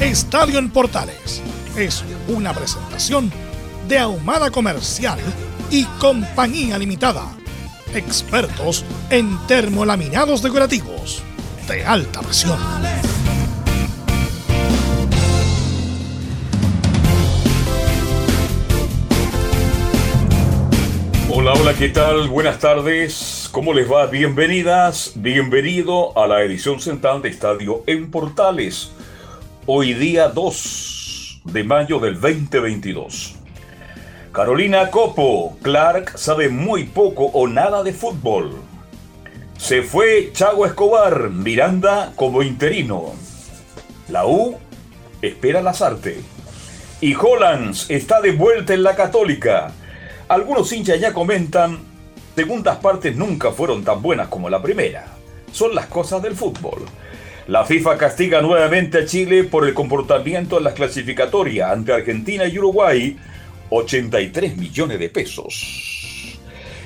Estadio en Portales es una presentación de Ahumada Comercial y Compañía Limitada. Expertos en termolaminados decorativos de alta presión. Hola, hola, ¿qué tal? Buenas tardes. ¿Cómo les va? Bienvenidas, bienvenido a la edición central de Estadio en Portales hoy día 2 de mayo del 2022. Carolina Copo, Clark sabe muy poco o nada de fútbol. Se fue Chago Escobar, Miranda como interino. La U espera Lazarte. Y Hollands está de vuelta en la Católica. Algunos hinchas ya comentan, segundas partes nunca fueron tan buenas como la primera. Son las cosas del fútbol. La FIFA castiga nuevamente a Chile por el comportamiento en las clasificatorias ante Argentina y Uruguay, 83 millones de pesos.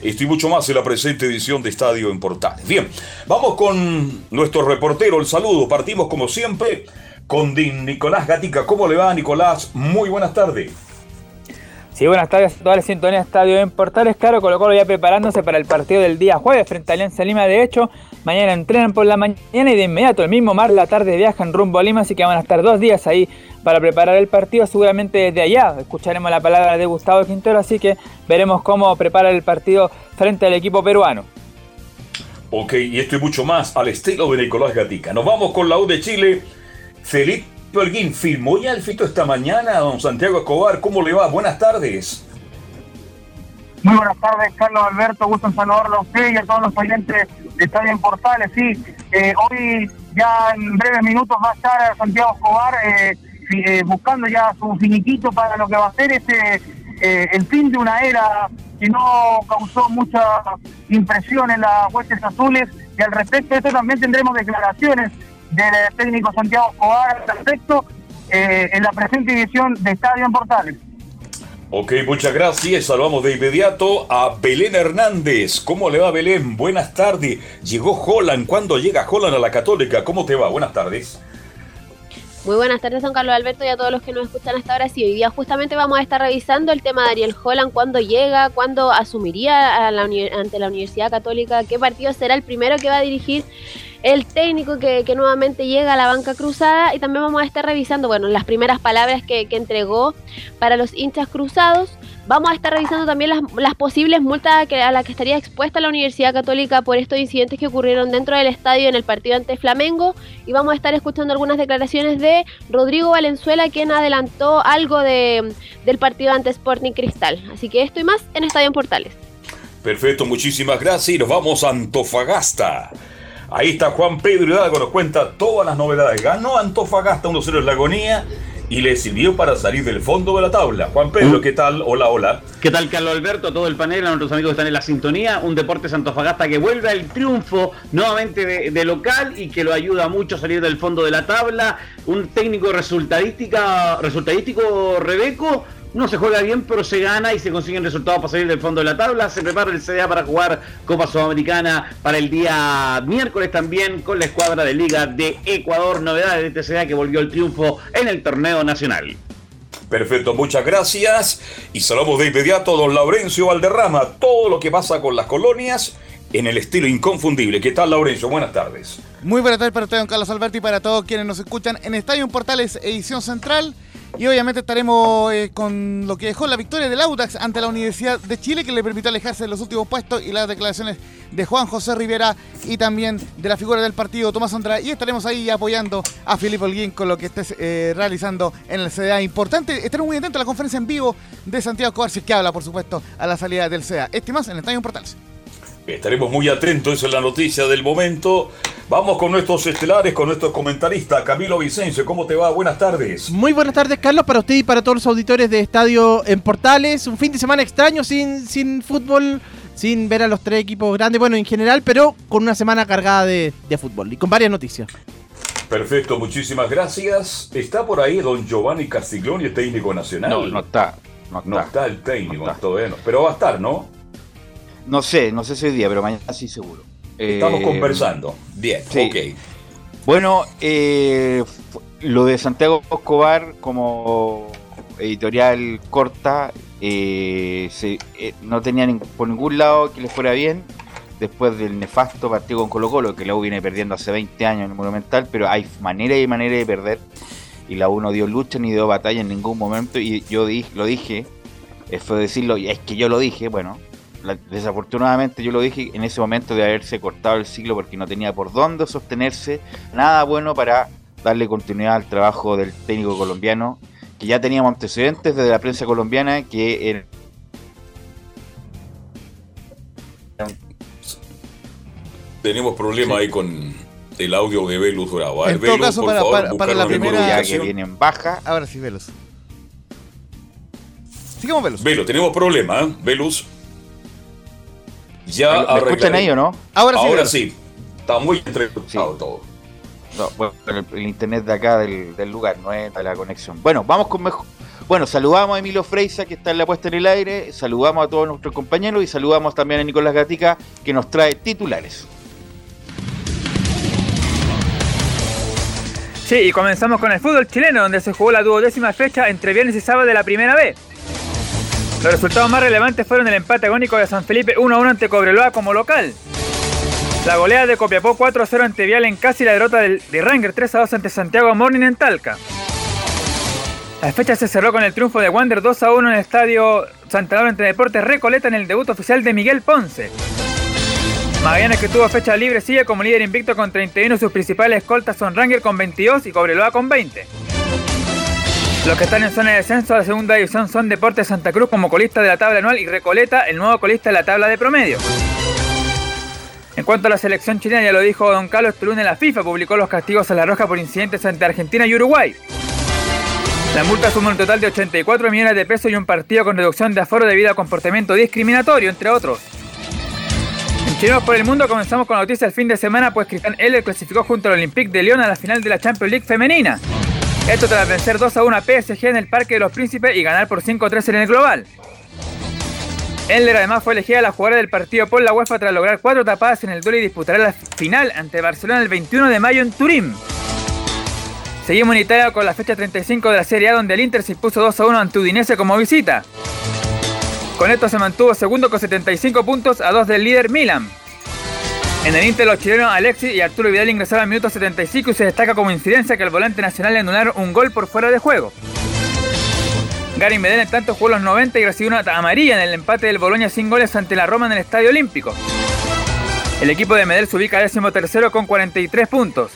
Esto y mucho más en la presente edición de Estadio en Portales. Bien, vamos con nuestro reportero, el saludo. Partimos como siempre con Nicolás Gatica. ¿Cómo le va, Nicolás? Muy buenas tardes. Sí, buenas tardes a toda la sintonía de Estadio en Portales. Claro, Colo Colo ya preparándose para el partido del día jueves frente a Alianza Lima. De hecho, mañana entrenan por la mañana y de inmediato, el mismo mar, la tarde viajan rumbo a Lima, así que van a estar dos días ahí para preparar el partido, seguramente desde allá. Escucharemos la palabra de Gustavo Quintero, así que veremos cómo prepara el partido frente al equipo peruano. Ok, y esto y mucho más al estilo de Nicolás Gatica. Nos vamos con la U de Chile. Felipe Holguín firmó ya el fito esta mañana, don Santiago Escobar. ¿Cómo le va? Buenas tardes. Muy buenas tardes, Carlos Alberto. Gusto en saludarlo a usted y a todos los oyentes de Estadio en Portales. Sí, eh, hoy ya en breves minutos va a estar Santiago Escobar eh, eh, buscando ya su finiquito para lo que va a ser este el fin de una era que no causó mucha impresión en las huestes azules. Y al respecto esto también tendremos declaraciones del técnico Santiago Escobar al respecto eh, en la presente edición de Estadio en Portales. Ok, muchas gracias. Saludamos de inmediato a Belén Hernández. ¿Cómo le va Belén? Buenas tardes. Llegó Holland. ¿Cuándo llega Holland a la Católica? ¿Cómo te va? Buenas tardes. Muy buenas tardes, don Carlos Alberto, y a todos los que nos escuchan hasta ahora. Sí, hoy día justamente vamos a estar revisando el tema de Ariel Holland, cuándo llega, cuándo asumiría ante la Universidad Católica, qué partido será el primero que va a dirigir el técnico que, nuevamente llega a la banca cruzada y también vamos a estar revisando, bueno, las primeras palabras que, entregó para los hinchas cruzados. Vamos a estar revisando también las, posibles multas a, las que estaría expuesta la Universidad Católica por estos incidentes que ocurrieron dentro del estadio en el partido ante Flamengo. Y vamos a estar escuchando algunas declaraciones de Rodrigo Valenzuela, quien adelantó algo de, del partido ante Sporting Cristal. Así que esto y más en Estadio en Portales. Perfecto, muchísimas gracias y nos vamos a Antofagasta. Ahí está Juan Pedro Hidalgo, nos cuenta todas las novedades. Ganó Antofagasta 1-0 en la agonía y le sirvió para salir del fondo de la tabla. Juan Pedro, ¿qué tal? Hola, hola. ¿Qué tal, Carlos Alberto? Todo el panel, a nuestros amigos que están en la sintonía. Un Deportes Antofagasta que vuelve al triunfo nuevamente de, local y que lo ayuda mucho a salir del fondo de la tabla. Un técnico resultadística, resultadístico Rebeco no se juega bien, pero se gana y se consiguen resultados para salir del fondo de la tabla. Se prepara el CDA para jugar Copa Sudamericana para el día miércoles también con la escuadra de Liga de Ecuador. Novedades de este CDA que volvió al triunfo en el torneo nacional. Perfecto, muchas gracias. Y saludamos de inmediato a don Laurencio Valderrama. Todo lo que pasa con las colonias en el estilo inconfundible. ¿Qué tal, Laurencio? Buenas tardes. Muy buenas tardes para usted, don Carlos Alberti, y para todos quienes nos escuchan en Estadio Portales Edición Central. Y obviamente estaremos eh, con lo que dejó la victoria del Audax ante la Universidad de Chile, que le permitió alejarse de los últimos puestos, y las declaraciones de Juan José Rivera y también de la figura del partido, Tomás Andrade. Y estaremos ahí apoyando a Filipe Holguín con lo que esté eh, realizando en el CDA. Importante, estaremos muy atentos a la conferencia en vivo de Santiago Cobarci, que habla, por supuesto, a la salida del CDA. Este más en Estadio Portales. Estaremos muy atentos en la noticia del momento. Vamos con nuestros estelares, con nuestros comentaristas. Camilo Vicencio, ¿cómo te va? Buenas tardes. Muy buenas tardes, Carlos, para usted y para todos los auditores de Estadio en Portales. Un fin de semana extraño, sin, sin fútbol, sin ver a los tres equipos grandes, bueno, en general, pero con una semana cargada de, de fútbol y con varias noticias. Perfecto, muchísimas gracias. Está por ahí don Giovanni Castiglioni, el técnico nacional. No, no está. No está, no está el técnico, no está. Bueno, pero va a estar, ¿no? No sé, no sé si hoy día, pero mañana sí seguro. Estamos eh, conversando. Bien, sí. ok. Bueno, eh, lo de Santiago Escobar como editorial corta, eh, se, eh, no tenía ni, por ningún lado que le fuera bien después del nefasto partido con Colo Colo, que la U viene perdiendo hace 20 años en el Monumental, pero hay manera y manera de perder. Y la U no dio lucha ni dio batalla en ningún momento. Y yo di, lo dije, fue decirlo, es que yo lo dije, bueno, desafortunadamente yo lo dije en ese momento de haberse cortado el ciclo porque no tenía por dónde sostenerse, nada bueno para darle continuidad al trabajo del técnico colombiano, que ya teníamos antecedentes desde la prensa colombiana que era tenemos problemas ahí con el audio de Velus Bravo. En todo caso, para, favor, para, para la primera ya que viene en baja. Ahora sí, Velus. Sigamos, Velus. Velus, tenemos problemas, ¿eh? Velus. Ya ¿Me escuchan ahí o no? Ahora sí. Ahora sí. Está muy entrecortado Sí. todo. No, bueno, el, el internet de acá del, del lugar, no es la conexión. Bueno, vamos con mejor. Bueno, saludamos a Emilio Freisa, que está en la puesta en el aire, saludamos a todos nuestros compañeros y saludamos también a Nicolás Gatica, que nos trae titulares. Sí, y comenzamos con el fútbol chileno, donde se jugó la duodécima fecha entre viernes y sábado de la primera vez. Los resultados más relevantes fueron el empate agónico de San Felipe 1-1 ante Cobreloa como local. La goleada de Copiapó 4-0 ante Vial en casi la derrota de Ranger 3-2 ante Santiago Morning en Talca. La fecha se cerró con el triunfo de Wander 2-1 en el estadio Santa Laura ante Deportes Recoleta en el debut oficial de Miguel Ponce. Magallanes que tuvo fecha libre sigue como líder invicto con 31 sus principales escoltas son Ranger con 22 y Cobreloa con 20. Los que están en zona de descenso a la segunda división son Deportes Santa Cruz como colista de la tabla anual y Recoleta, el nuevo colista de la tabla de promedio. En cuanto a la selección chilena, ya lo dijo don Carlos, este lunes la FIFA publicó los castigos a la roja por incidentes ante Argentina y Uruguay. La multa suma un total de 84 millones de pesos y un partido con reducción de aforo debido a comportamiento discriminatorio, entre otros. En Chilenos por el Mundo comenzamos con noticias el fin de semana, pues Cristian Heller clasificó junto al Olympique de Lyon a la final de la Champions League femenina. Esto tras vencer 2 a 1 a PSG en el Parque de los Príncipes y ganar por 5 a 3 en el global. Heller además fue elegida la jugadora del partido por la UEFA tras lograr cuatro tapadas en el duelo y disputará la final ante Barcelona el 21 de mayo en Turín. Seguimos en Italia con la fecha 35 de la Serie A donde el Inter se impuso 2 a 1 ante Udinese como visita. Con esto se mantuvo segundo con 75 puntos a 2 del líder Milan. En el Inter los chilenos Alexis y Arturo Vidal ingresaron al minuto 75 y se destaca como incidencia que el volante nacional le anularon un gol por fuera de juego. Gary Medel en tanto jugó los 90 y recibió una amarilla en el empate del Boloña sin goles ante la Roma en el Estadio Olímpico. El equipo de Medel se ubica décimo tercero con 43 puntos.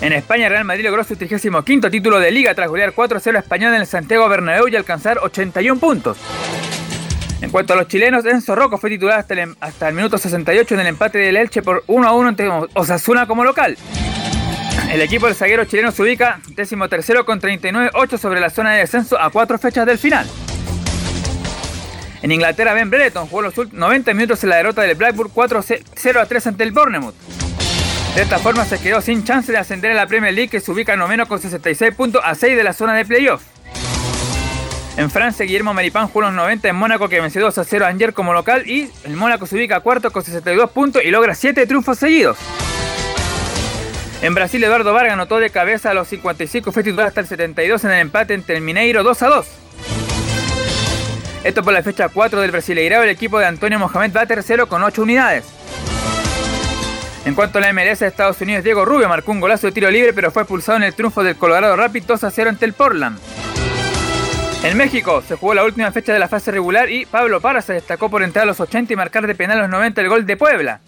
En España, Real Madrid logró su 35 título de liga tras golear 4-0 a Español en el Santiago Bernabéu y alcanzar 81 puntos. En cuanto a los chilenos, Enzo Rocco fue titular hasta el, el minuto 68 en el empate del Elche por 1-1 ante Osasuna como local. El equipo del zaguero chileno se ubica décimo tercero con 39-8 sobre la zona de descenso a cuatro fechas del final. En Inglaterra, Ben Brereton jugó los últimos 90 minutos en la derrota del Blackburn 4-0 3 ante el Bournemouth. De esta forma se quedó sin chance de ascender a la Premier League que se ubica noveno con 66 puntos a 6 de la zona de playoff. En Francia, Guillermo Maripán jugó los 90 en Mónaco que venció 2 a 0 a Angers como local y el Mónaco se ubica cuarto con 62 puntos y logra 7 triunfos seguidos. En Brasil, Eduardo Vargas anotó de cabeza a los 55 fue titular hasta el 72 en el empate entre el Mineiro 2 a 2. Esto por la fecha 4 del Brasileirao, el equipo de Antonio Mohamed va tercero con 8 unidades. En cuanto a la MLS de Estados Unidos, Diego Rubio marcó un golazo de tiro libre, pero fue expulsado en el triunfo del Colorado Rapid 2 a 0 ante el Portland. En México se jugó la última fecha de la fase regular y Pablo Parra se destacó por entrar a los 80 y marcar de penal a los 90 el gol de Puebla,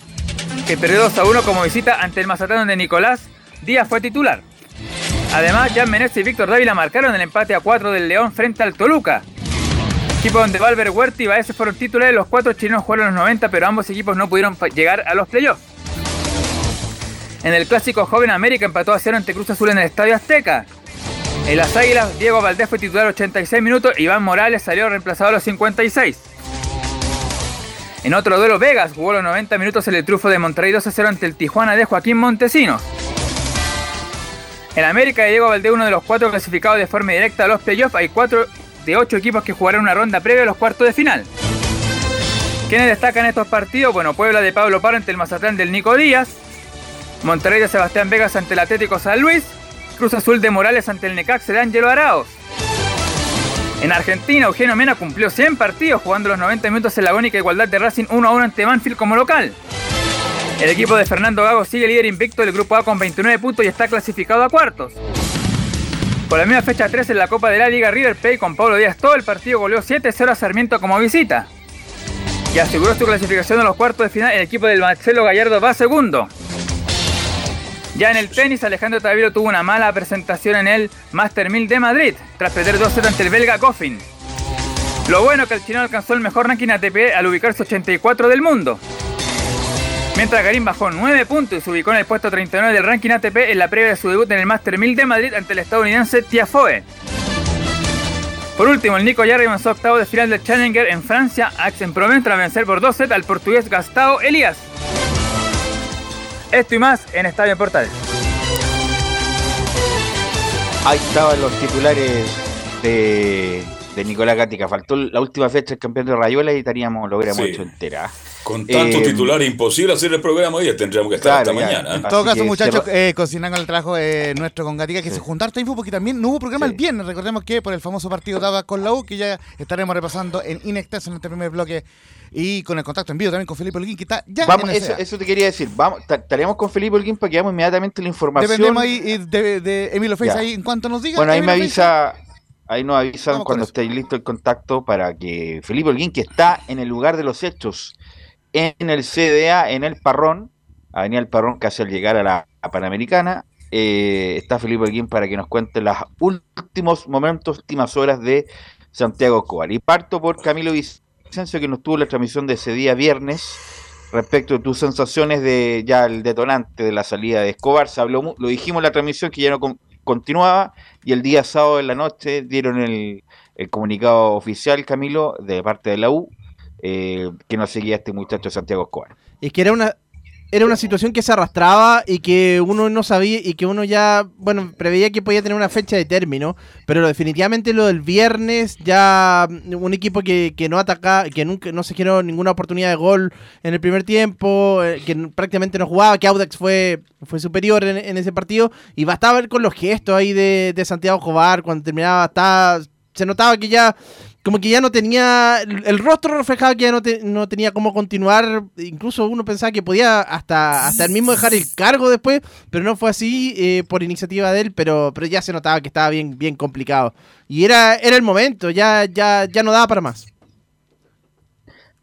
que perdió 2 a 1 como visita ante el Mazatlán donde Nicolás Díaz fue titular. Además, Jan Menezes y Víctor Dávila marcaron el empate a 4 del León frente al Toluca. Equipo donde Valver Huerta y Baez fueron titulares, los cuatro chilenos jugaron los 90, pero ambos equipos no pudieron llegar a los playoffs. En el clásico Joven América empató a 0 ante Cruz Azul en el Estadio Azteca. En las Águilas, Diego Valdés fue titular 86 minutos, Iván Morales salió reemplazado a los 56. En otro duelo, Vegas jugó los 90 minutos en el triunfo de Monterrey 2 a 0 ante el Tijuana de Joaquín Montesinos. En América, Diego Valdés, uno de los cuatro clasificados de forma directa a los playoffs, hay cuatro de ocho equipos que jugarán una ronda previa a los cuartos de final. ¿Quiénes destacan estos partidos? Bueno, Puebla de Pablo Paro ante el Mazatlán del Nico Díaz, Monterrey de Sebastián Vegas ante el Atlético San Luis, Cruz Azul de Morales ante el Necaxa de Ángelo Araos. En Argentina, Eugenio Mena cumplió 100 partidos jugando los 90 minutos en la agónica igualdad de Racing 1 a 1 ante Manfield como local. El equipo de Fernando Gago sigue líder invicto del grupo A con 29 puntos y está clasificado a cuartos. Por la misma fecha 3 en la Copa de la Liga, River Plate con Pablo Díaz todo el partido goleó 7-0 a Sarmiento como visita. Y aseguró su clasificación a los cuartos de final, el equipo del Marcelo Gallardo va segundo. Ya en el tenis, Alejandro Taviro tuvo una mala presentación en el Master 1000 de Madrid, tras perder 2-0 ante el belga Coffin. Lo bueno que el chino alcanzó el mejor ranking ATP al ubicarse 84 del mundo. Mientras Karim bajó 9 puntos y se ubicó en el puesto 39 del ranking ATP en la previa de su debut en el Master 1000 de Madrid ante el estadounidense Tiafoe. Por último, el Nico Jarry avanzó octavo de final del Challenger en Francia, a Aix-en-Provence tras vencer por 2 sets al portugués Gastao Elías. Esto y más en Estadio Portales. Ahí estaban los titulares de, de Nicolás Gatica. Faltó la última fecha del campeón de Rayuela y estaríamos, lo hubiéramos Sí. hecho entera. Con tantos Eh, titulares, imposible hacer el programa hoy, tendríamos que estar Claro, hasta ya. mañana. ¿eh? En todo caso, muchachos, eh, cocinando el trabajo eh, nuestro con Gatica, que se juntar esta info porque también no hubo programa Sí. el viernes. Recordemos que por el famoso partido daba con la U, que ya estaremos repasando en Inextenso en este primer bloque y con el contacto en vivo también con Felipe Olguín, que está ya Vamos, en eso, eso te quería decir. Vamos, ta- estaremos con Felipe Holguín para que veamos inmediatamente la información. Dependemos ahí eh, de, de Emilio Face ahí en cuanto nos diga. Bueno, ahí me Emilio avisa, ahí nos avisan cuando eso. esté listo el contacto para que Felipe Holguín, que está en el lugar de los hechos, en el CDA, en el Parrón, Avenida El Parrón, casi al llegar a la Panamericana, eh, está Felipe Holguín para que nos cuente los últimos momentos, últimas horas de Santiago Escobar. Y parto por Camilo Vicencio, que nos tuvo la transmisión de ese día viernes respecto de tus sensaciones de ya el detonante de la salida de Escobar. Se habló, lo dijimos la transmisión que ya no con- continuaba y el día sábado en la noche dieron el comunicado oficial, Camilo, de parte de la U, eh, que no seguía este muchacho Santiago Escobar. Es que era una, era una situación que se arrastraba y que uno no sabía y que uno ya, bueno, preveía que podía tener una fecha de término, pero definitivamente lo del viernes ya un equipo que, que no ataca, que nunca no se generó ninguna oportunidad de gol en el primer tiempo, eh, que prácticamente no jugaba, que Audax fue, fue superior en, ese partido y bastaba ver con los gestos ahí de, de Santiago Jobar cuando terminaba, estaba, se notaba que ya como que ya no tenía, el rostro reflejaba que ya no, te- no tenía cómo continuar, incluso uno pensaba que podía hasta, hasta el mismo dejar el cargo después, pero no fue así eh, por iniciativa de él, pero, pero ya se notaba que estaba bien, bien complicado. Y era, era el momento, ya, ya, ya no daba para más.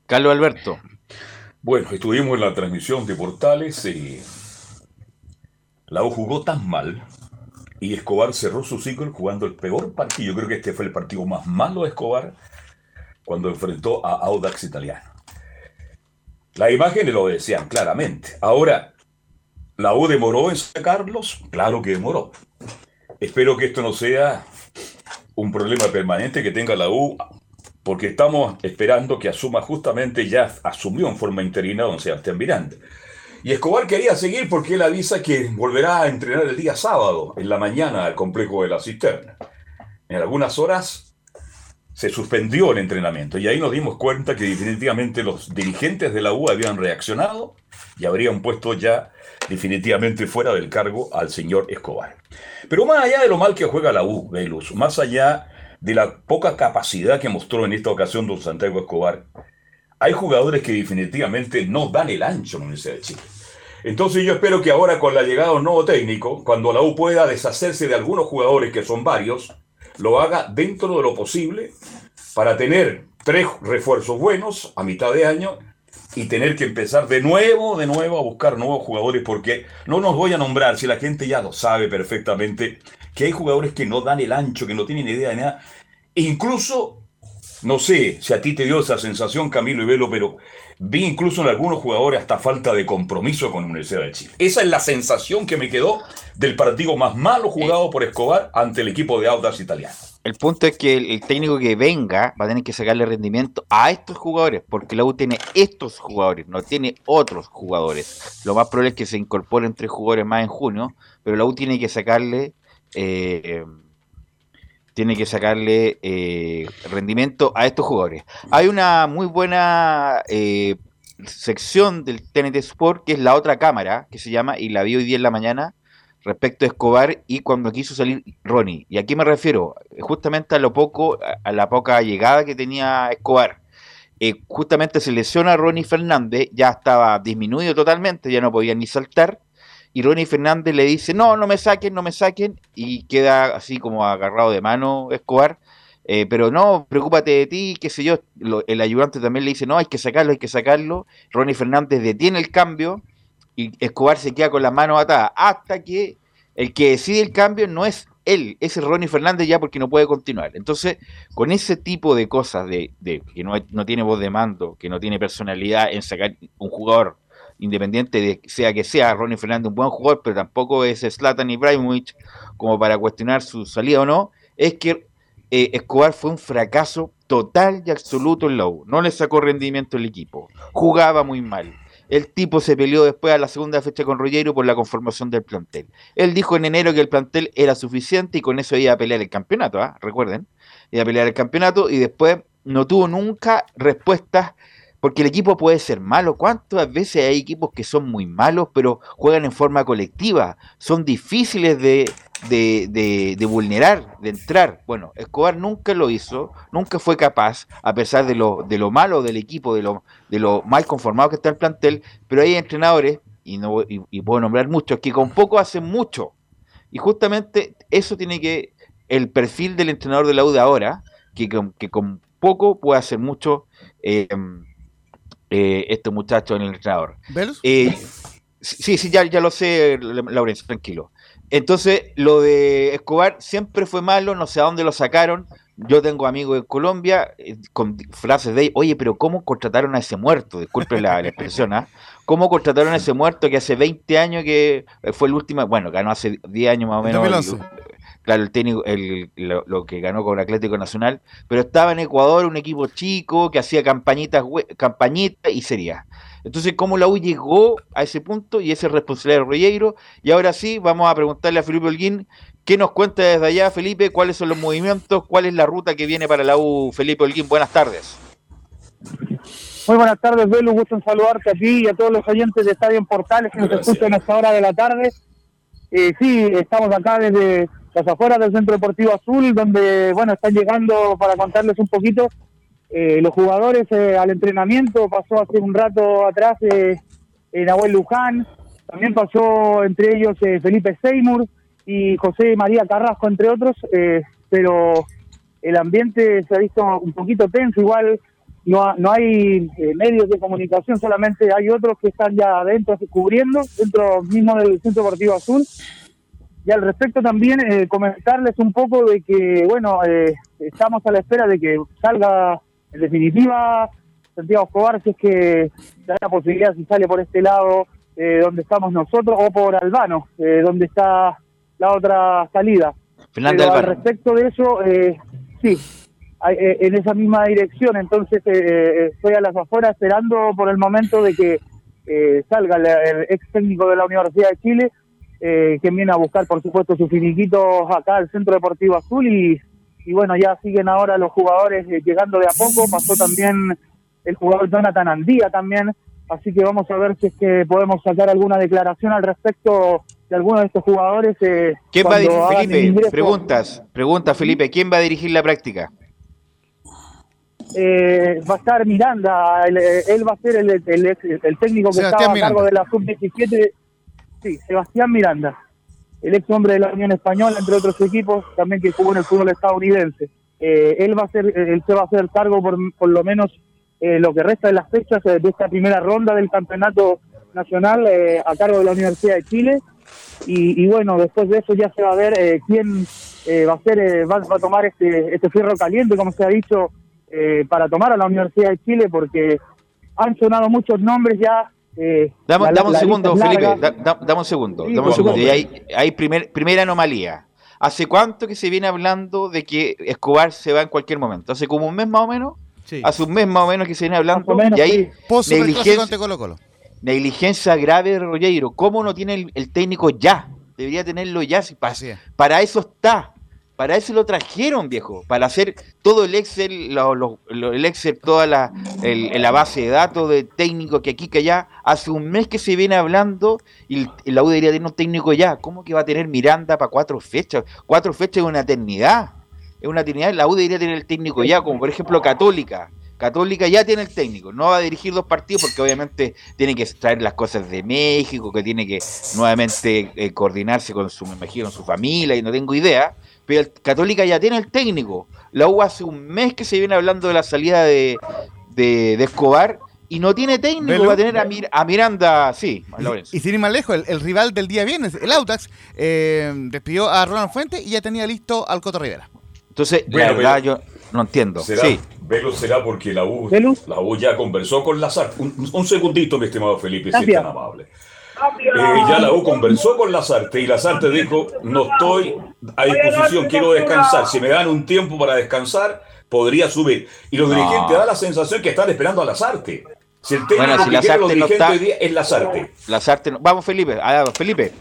Carlos Alberto, Bueno, estuvimos en la transmisión de Portales y la U jugó tan mal y Escobar cerró su ciclo jugando el peor partido. Yo creo que este fue el partido más malo de Escobar cuando enfrentó a Audax Italiano. Las imágenes lo decían claramente. Ahora, ¿la U demoró en sacarlos? Claro que demoró. Espero que esto no sea un problema permanente que tenga la U porque estamos esperando que asuma justamente, ya asumió en forma interina don Sebastián Miranda. Y Escobar quería seguir porque él avisa que volverá a entrenar el día sábado, en la mañana, al complejo de la cisterna. En algunas horas se suspendió el entrenamiento y ahí nos dimos cuenta que definitivamente los dirigentes de la U habían reaccionado y habrían puesto ya definitivamente fuera del cargo al señor Escobar. Pero más allá de lo mal que juega la U, Velus, más allá de la poca capacidad que mostró en esta ocasión don Santiago Escobar, hay jugadores que definitivamente no dan el ancho en la Universidad de Chile. Entonces yo espero que ahora con la llegada de un nuevo técnico, cuando la U pueda deshacerse de algunos jugadores que son varios, lo haga dentro de lo posible para tener tres refuerzos buenos a mitad de año y tener que empezar de nuevo, de nuevo a buscar nuevos jugadores porque no nos voy a nombrar si la gente ya lo sabe perfectamente que hay jugadores que no dan el ancho, que no tienen idea de nada. Incluso, no sé si a ti te dio esa sensación, Camilo y Velo, pero vi incluso en algunos jugadores hasta falta de compromiso con la Universidad de Chile. Esa es la sensación que me quedó del partido más malo jugado por Escobar ante el equipo de Audax italiano. El punto es que el, técnico que venga va a tener que sacarle rendimiento a estos jugadores, porque la U tiene estos jugadores, no tiene otros jugadores. Lo más probable es que se incorporen tres jugadores más en junio, pero la U tiene que sacarle eh, tiene que sacarle eh, rendimiento a estos jugadores. Hay una muy buena eh, sección del TNT Sport, que es la otra cámara, que se llama, y la vi hoy día en la mañana, respecto a Escobar y cuando quiso salir Ronnie. ¿Y aquí me refiero? Justamente a lo poco, a la poca llegada que tenía Escobar. justamente se lesiona a Ronnie Fernández, ya estaba disminuido totalmente, ya no podía ni saltar y Ronnie Fernández le dice, no, no me saquen, no me saquen, y queda así como agarrado de mano Escobar, eh, pero no, preocúpate de ti, qué sé yo, el ayudante también le dice, no, hay que sacarlo, hay que sacarlo, Ronnie Fernández detiene el cambio y Escobar se queda con las manos atadas, hasta que el que decide el cambio no es él, es Ronnie Fernández ya porque no puede continuar. Entonces, con ese tipo de cosas de, de que no, no tiene voz de mando, que no tiene personalidad en sacar un jugador independiente de sea que sea Ronnie Fernández un buen jugador, pero tampoco es Zlatan Ibrahimovic como para cuestionar su salida o no, es que eh, Escobar fue un fracaso total y absoluto en la U. No le sacó rendimiento el equipo. Jugaba muy mal. El tipo se peleó después a la segunda fecha con Rogero por la conformación del plantel. Él dijo en enero que el plantel era suficiente y con eso iba a pelear el campeonato, ¿ah? recuerden, iba a pelear el campeonato y después no tuvo nunca respuestas porque el equipo puede ser malo. ¿Cuántas veces hay equipos que son muy malos, pero juegan en forma colectiva? Son difíciles de, de, vulnerar, de entrar. Bueno, Escobar nunca lo hizo, nunca fue capaz, a pesar de lo, de lo malo del equipo, de lo, de lo mal conformado que está el plantel, pero hay entrenadores, y, no, y, puedo nombrar muchos, que con poco hacen mucho. Y justamente eso tiene que, el perfil del entrenador de la U de ahora, que, que con poco puede hacer mucho. Eh, eh, este muchacho en el entrenador. Eh, sí, sí, ya, ya lo sé, Laurencio, tranquilo. Entonces, lo de Escobar siempre fue malo, no sé a dónde lo sacaron. Yo tengo amigos en Colombia eh, con frases de, oye, pero ¿cómo contrataron a ese muerto? Disculpe la, expresión, ¿ah? ¿Cómo contrataron a ese muerto que hace 20 años que fue el último, bueno, ganó hace 10 años más o menos claro, el técnico, el, lo, que ganó con Atlético Nacional, pero estaba en Ecuador un equipo chico que hacía campañitas, campañitas y sería. Entonces, ¿cómo la U llegó a ese punto? Y ese es responsabilidad de Rollero. Y ahora sí, vamos a preguntarle a Felipe Holguín, ¿qué nos cuenta desde allá, Felipe? ¿Cuáles son los movimientos? ¿Cuál es la ruta que viene para la U, Felipe Holguín? Buenas tardes. Muy buenas tardes, Belu. Gusto en saludarte a ti y a todos los oyentes de Estadio en Portales que nos escuchan a esta hora de la tarde. Eh, sí, estamos acá desde las afueras del Centro Deportivo Azul, donde, bueno, están llegando, para contarles un poquito, eh, los jugadores eh, al entrenamiento, pasó hace un rato atrás eh, Nahuel Luján, también pasó entre ellos eh, Felipe Seymour y José María Carrasco, entre otros, pero el ambiente se ha visto un poquito tenso, igual no, no hay medios de comunicación, solamente hay otros que están ya adentro cubriendo, dentro mismo del Centro Deportivo Azul, y al respecto también eh, comentarles un poco de que, bueno, eh, estamos a la espera de que salga en definitiva Santiago Escobar, si es que da la posibilidad si sale por este lado eh, donde estamos nosotros o por Albano, donde está la otra salida. Pero al respecto de eso, sí, en esa misma dirección, entonces estoy a las afueras esperando por el momento de que salga el ex técnico de la Universidad de Chile eh, quien viene a buscar, por supuesto, sus finiquitos acá al Centro Deportivo Azul y, y bueno, ya siguen ahora los jugadores eh, llegando de a poco, pasó también el jugador Jonathan Andía también, así que vamos a ver si es que podemos sacar alguna declaración al respecto de algunos de estos jugadores. Eh, ¿Quién va a dirigir, Felipe? Preguntas, pregunta Felipe, ¿quién va a dirigir la práctica? eh, va a estar Miranda, él, él va a ser el, el, el- el técnico que Sebastián estaba a cargo Miranda. de la sub-17. Sí, Sebastián Miranda, el ex hombre de la Unión Española, entre otros equipos, también que jugó en el fútbol estadounidense. Eh, él va a ser, él se va a hacer cargo por, por lo menos eh, lo que resta de las fechas eh, de esta primera ronda del campeonato nacional eh, a cargo de la Universidad de Chile. Y, bueno, después de eso ya se va a ver eh, quién eh, va a ser, eh, va, va a tomar este, este fierro caliente, como se ha dicho, eh, para tomar a la Universidad de Chile, porque han sonado muchos nombres ya. Eh, Dame, la- dame un segundo, Felipe, da- da- dame un segundo, dame un segundo. Y hay, hay primer, primera anomalía. ¿Hace cuánto que se viene hablando de que Escobar se va en cualquier momento? ¿Hace como un mes más o menos? Sí. Hace un mes más o menos que se viene hablando. Menos, y sí. Superclásico negligencia, ante Colo Colo. negligencia grave de Rollero. ¿Cómo no tiene el, el técnico ya? Debería tenerlo ya. Si pa- Así es. para eso está. Para eso lo trajeron, viejo. Para hacer todo el Excel, lo- lo- el Excel, toda la, la base de datos de técnicos que aquí que allá. Hace un mes que se viene hablando y la U debería tener un técnico ya. ¿Cómo que va a tener Miranda para cuatro fechas? Cuatro fechas es una eternidad. Es una eternidad. La U debería tener el técnico ya, como por ejemplo Católica. Católica ya tiene el técnico, no va a dirigir dos partidos porque obviamente tiene que traer las cosas de México, que tiene que nuevamente eh, coordinarse con su, me imagino, su familia y no tengo idea. Pero el Católica ya tiene el técnico. La U hace un mes que se viene hablando de la salida de, de, de Escobar y no tiene técnico, Velo. va a tener a, Mir- a Miranda, sí, a Lorenzo. Y sin ir más lejos, el, el rival del día viernes, el Autax, eh, despidió a Ronald Fuente y ya tenía listo al Coto Rivera. Entonces, Bueno, la verdad, yo no entiendo. ¿Será, Sí, Velo será porque la U, ¿Velo? la U ya conversó con Lazarte. Un, un segundito, mi estimado Felipe, si es tan amable. Eh, ya la U conversó con Lazarte y Lazarte dijo, no estoy a disposición, quiero descansar. Si me dan un tiempo para descansar, podría subir. Y los No. dirigentes da la sensación que están esperando a Lazarte. Si el técnico Bueno, si que los Lazarte no dirigentes está- hoy día es Lazarte. Lazarte no- Vamos, Felipe, ah, Felipe.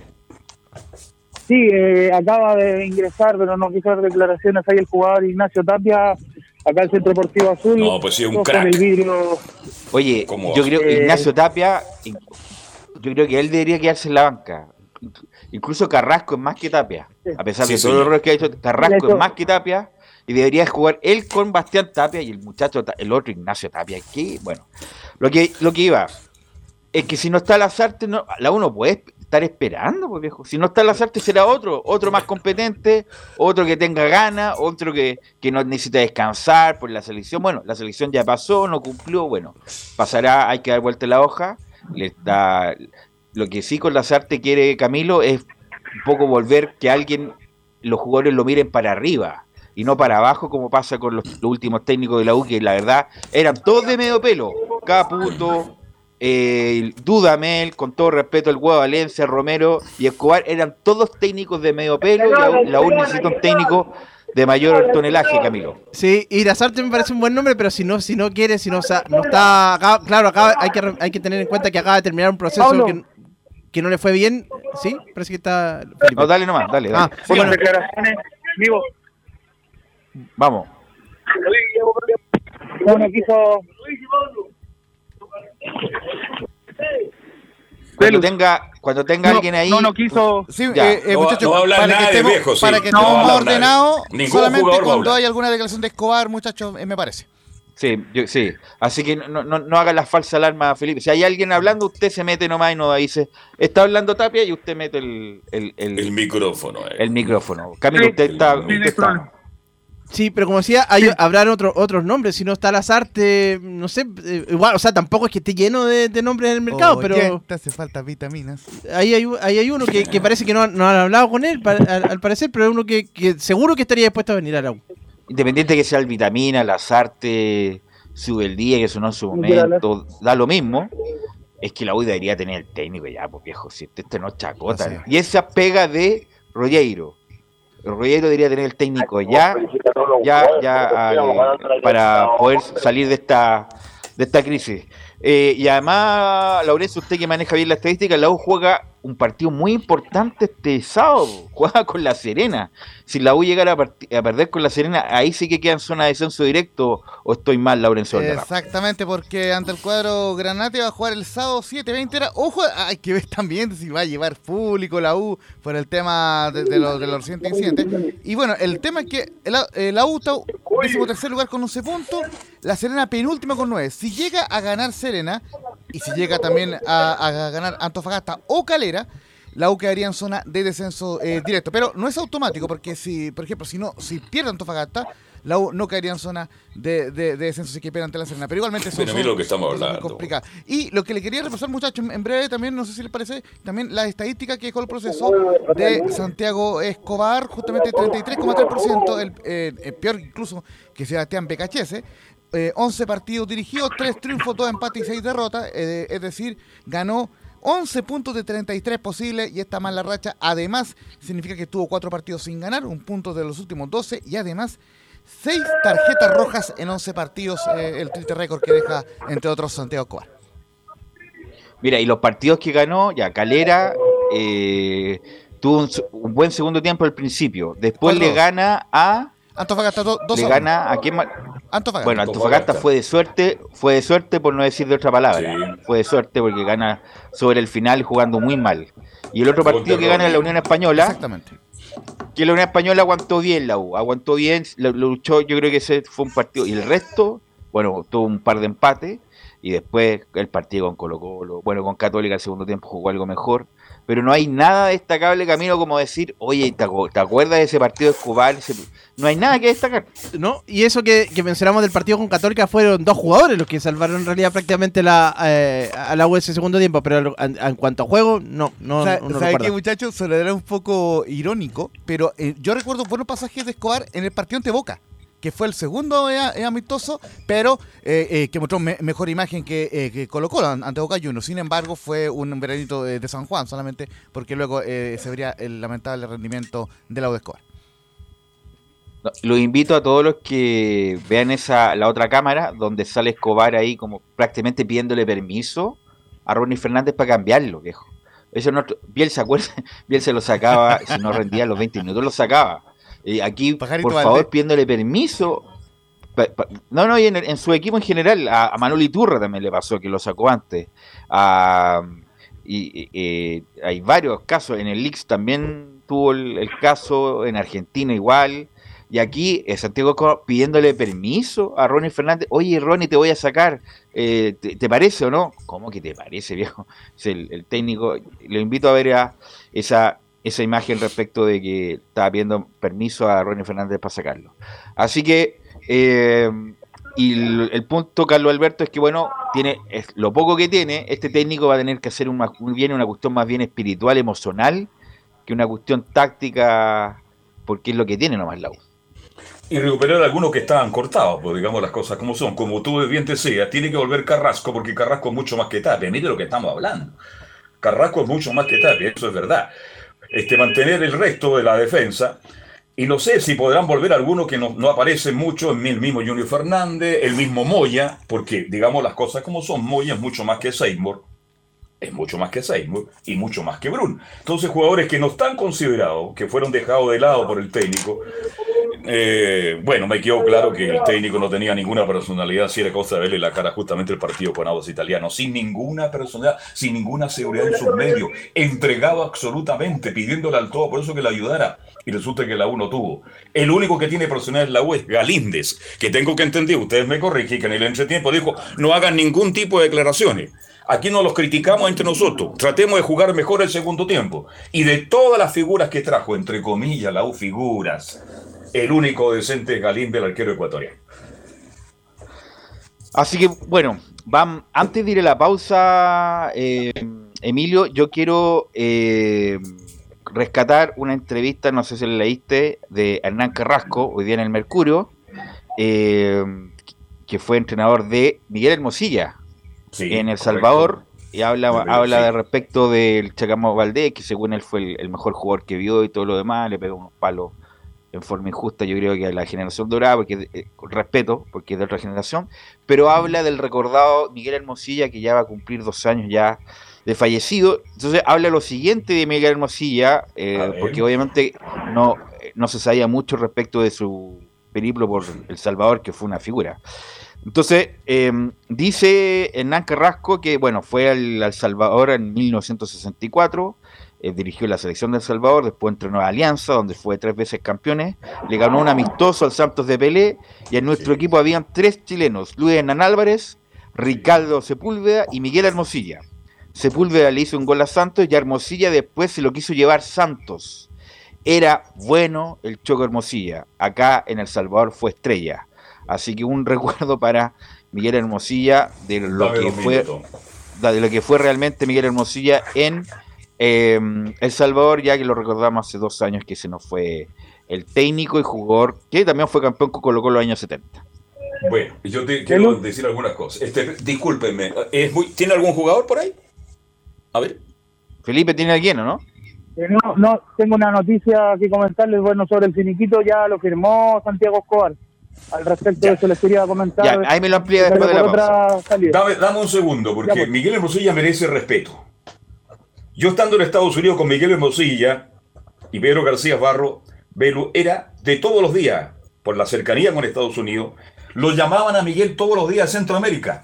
Sí, eh, acaba de ingresar, pero no quiso dar declaraciones ahí el jugador Ignacio Tapia, acá el Centro Deportivo Azul. No, pues sí, un crack. El vidrio. Oye, ¿Cómo yo creo que Eh, Ignacio Tapia, yo creo que él debería quedarse en la banca. Incluso Carrasco es más que Tapia. A pesar Sí, de todos señor. los errores que ha hecho, Carrasco es más que Tapia. Y debería jugar él con Bastián Tapia y el muchacho, el otro Ignacio Tapia. Que, bueno, lo que, lo que iba es que si no está Lazarte, no, la uno puede estar esperando, pues viejo. Si no está Lazarte, será otro, otro más competente, otro que tenga ganas, otro que, que no necesita descansar por la selección. Bueno, la selección ya pasó, no cumplió, bueno, pasará, hay que dar vuelta la hoja. Lo que sí con Lazarte quiere Camilo es un poco volver que alguien, los jugadores lo miren para arriba y no para abajo como pasa con los, últimos técnicos de la U, que la verdad eran todos de medio pelo. Caputo, eh, Dudamel, con todo respeto, el Huevo Valencia, Romero y Escobar, eran todos técnicos de medio pelo la, la U necesita un técnico de mayor tonelaje, Camilo. Sí, y Lazarte me parece un buen nombre, pero si no, si no quiere, si no, está acá, claro, acá hay que, re- hay que tener en cuenta que acaba de terminar un proceso Pablo. que, que no le fue bien, ¿sí? Parece que está Felipe. No, dale nomás, dale, dale. Ah, Con bueno, declaraciones vivo. Vamos. No, no quiso. Cuando tenga, cuando tenga No, alguien ahí. no, no quiso. Sí, Ya, eh, eh, no muchachos, no hablar para que estemos, viejo, sí. para que No estemos más ordenados, solamente cuando hay alguna declaración de Escobar, muchachos, eh, me parece. Sí, yo- sí. Así que no, no, no haga la falsa alarma, Felipe. Si hay alguien hablando, usted se mete nomás y no dice, está hablando Tapia y usted mete el, el, el- El micrófono. eh. el micrófono. Camilo, Sí, usted está... sí, usted no está-. Sí, pero como decía, hay, habrán otros otros nombres. Si no está Lazarte, no sé, eh, igual, o sea, tampoco es que esté lleno de, de nombres en el mercado, Oye, pero te hace falta vitaminas. ahí hay, ahí hay uno que, que parece que no, no han hablado con él, pa- al, al parecer, pero es uno que, que seguro que estaría dispuesto a venir a la U. Independiente que sea el Vitamina, Lazarte, sube el día, que sonó en su momento, da lo mismo. Es que la U debería tener el técnico ya, pues viejo, si este, este no es chacota. Y esa pega de Rollero. Rollero debería tener el técnico ya, ya, ya, al- para poder salir de esta, de esta crisis. Eh, y además, Laurencio, usted que maneja bien la estadística, la U juega un partido muy importante este sábado. Juega con la Serena. Si la U llegara a, perder con la Serena, ahí sí que queda en zona de descenso directo. ¿O estoy mal, Laurencio? Exactamente, porque ante el cuadro Granate va a jugar el sábado 7-20 era Ojo, hay que ver también si va a llevar público la U por el tema de, los, recientes incidentes. Y bueno, el tema es que la U está décimo tercer lugar con 11 puntos, la Serena penúltima con 9. Si llega a ganar Serena, y si llega también a, a ganar Antofagasta o Calera, la U quedaría en zona de descenso eh, directo. Pero no es automático, porque si, por ejemplo, si no, si pierde Antofagasta, la U no caería en zona de, de, de descenso si que pierde ante la Serena. Pero igualmente son, Pero lo que estamos hablando. complicadas. Y lo que le quería repasar, muchachos, en breve también, no sé si les parece, también la estadística que dejó el proceso de Santiago Escobar, justamente 33,3%, el, eh, eh, peor incluso que Sebastián Becachese. Eh, 11 partidos dirigidos, 3 triunfos, 2 empates y 6 derrotas, eh, es decir, ganó 11 puntos de 33 posibles y esta mala racha además significa que tuvo 4 partidos sin ganar, un punto de los últimos 12 y además 6 tarjetas rojas en 11 partidos, eh, el triste récord que deja entre otros Santiago Escobar. Mira, y los partidos que ganó, ya Calera eh, tuvo un, buen segundo tiempo al principio. Después le 4-2. gana a. Antofagasta 2 Le gana a quién más? Antofagasta. Bueno, Antofagasta fue de suerte, fue de suerte por no decir de otra palabra. Sí. Fue de suerte porque gana sobre el final jugando muy mal. Y el otro partido que gana es la. Unión Española, Exactamente. que la Unión Española aguantó bien la U, aguantó bien, lo, lo luchó, yo creo que ese fue un partido. Y el resto, bueno, tuvo un par de empates y después el partido con Colo Colo, bueno, con Católica el segundo tiempo jugó algo mejor. Pero no hay nada destacable camino como decir, oye, ¿te, acu- te acuerdas de ese partido de Escobar? Ese- No hay nada que destacar. ¿No? Y eso que, que mencionamos del partido con Católica fueron dos jugadores los que salvaron en realidad prácticamente la, eh, a la U ese segundo tiempo, pero lo- en, en cuanto a juego, no, no, Sa- no, no ¿Sabe recuerdo. qué, muchachos? Se lo era un poco irónico, pero eh, yo recuerdo buenos pasajes de Escobar en el partido ante Boca, que fue el segundo eh, eh, amistoso, pero eh, eh, que mostró me- mejor imagen que, que Colo Colo an- ante Boca Juniors. Sin embargo, fue un veranito de, San Juan solamente, porque luego se vería el lamentable rendimiento de la Escobar. Los invito a todos los que vean esa la otra cámara donde sale Escobar ahí como prácticamente pidiéndole permiso a Ronnie Fernández para cambiarlo, viejo. Eso no, Biel se acuerda, Biel se lo sacaba, si no rendía los 20 minutos lo sacaba. Y aquí, Pajarito por Valdés. favor, pidiéndole permiso. Pa- pa- No, no, y en, su equipo en general, a, a Manuel Iturra también le pasó, que lo sacó antes. A- y, eh, hay varios casos, en el Leaks también tuvo el, el caso, en Argentina igual. Y aquí eh, Santiago pidiéndole permiso a Ronnie Fernández. Oye, Ronnie, te voy a sacar. Eh, ¿te, te parece o no? ¿Cómo que te parece, viejo? Es el, el técnico. Lo invito a ver a esa, esa imagen respecto de que estaba pidiendo permiso a Ronnie Fernández para sacarlo. Así que, eh, y el, punto, Carlos Alberto, es que, bueno, tiene lo poco que tiene, este técnico va a tener que hacer un- viene una cuestión más bien espiritual, emocional, que una cuestión táctica, porque es lo que tiene nomás la U. Y recuperar algunos que estaban cortados, pues digamos las cosas como son. Como tú bien te decías, tiene que volver Carrasco, porque Carrasco es mucho más que Tapia. Mire lo que estamos hablando. Carrasco es mucho más que Tapia, eso es verdad. Este, mantener el resto de la defensa. Y no sé si podrán volver algunos que no, no aparecen mucho, el mismo Junior Fernández, el mismo Moya, porque digamos las cosas como son, Moya es mucho más que Seymour, es mucho más que Seymour y mucho más que Brun. Entonces jugadores que no están considerados, que fueron dejados de lado por el técnico, eh, bueno, me quedó claro que el técnico no tenía ninguna personalidad, si era cosa de verle la cara justamente el partido con Aguas Italianos, sin ninguna personalidad, sin ninguna seguridad en sus medios, entregado absolutamente, pidiéndole al todo, por eso que le ayudara. Y resulta que la U no tuvo. El único que tiene personalidad en la U es Galíndez, que tengo que entender, ustedes me corrigen, que en el entretiempo dijo, no hagan ningún tipo de declaraciones. Aquí no los criticamos entre nosotros. Tratemos de jugar mejor el segundo tiempo. Y de todas las figuras que trajo, entre comillas, la U figuras, el único decente es Galíndez, el arquero ecuatoriano. Así que, bueno, antes de ir a la pausa, eh, Emilio, yo quiero eh, rescatar una entrevista, no sé si la leíste, de Hernán Carrasco, hoy día en el Mercurio, eh, que fue entrenador de Miguel Hermosilla Sí, en El correcto. Salvador. Y habla, habla sí. de respecto del Chacamo Valdés, que según él fue el, el mejor jugador que vio y todo lo demás, le pegó unos palos en forma injusta, yo creo que a la generación dorada, porque eh, con respeto, porque es de otra generación, pero habla del recordado Miguel Hermosilla, que ya va a cumplir dos años ya de fallecido. Entonces habla lo siguiente de Miguel Hermosilla, eh, porque obviamente no, no se sabía mucho respecto de su periplo por El Salvador, que fue una figura. Entonces, em, dice Hernán Carrasco que, bueno, fue al, Salvador en 1964, eh, dirigió la selección del Salvador, después entrenó a Alianza, donde fue tres veces campeones, le ganó un amistoso al Santos de Pelé, y en nuestro equipo habían tres chilenos, Luis Hernán Álvarez, Ricardo Sepúlveda y Miguel Hermosilla. Sepúlveda le hizo un gol a Santos y Hermosilla después se lo quiso llevar Santos. Era bueno el Choco Hermosilla. Acá en El Salvador fue estrella. Así que un recuerdo para Miguel Hermosilla de lo que fue de lo que fue realmente Miguel Hermosilla en em, El Salvador, ya que lo recordamos hace dos años que se nos fue el técnico y jugador que también fue campeón con Colo Colo los años 70. Bueno, yo te quiero decir algunas cosas. Este, discúlpenme, ¿tiene algún jugador por ahí? A ver. Felipe tiene alguien, ¿o no? Eh, no, no, tengo una noticia que comentarles, bueno, sobre el finiquito, ya lo firmó Santiago Escobar. Al respecto de eso les quería comentar. Ya, ahí me lo amplía después de la pausa. Dame, dame, un segundo, porque pues. Miguel Hermosilla merece respeto. Yo estando en Estados Unidos con Miguel Hermosilla y Pedro García Barro, Belu era de todos los días, por la cercanía con Estados Unidos, lo llamaban a Miguel todos los días a Centroamérica.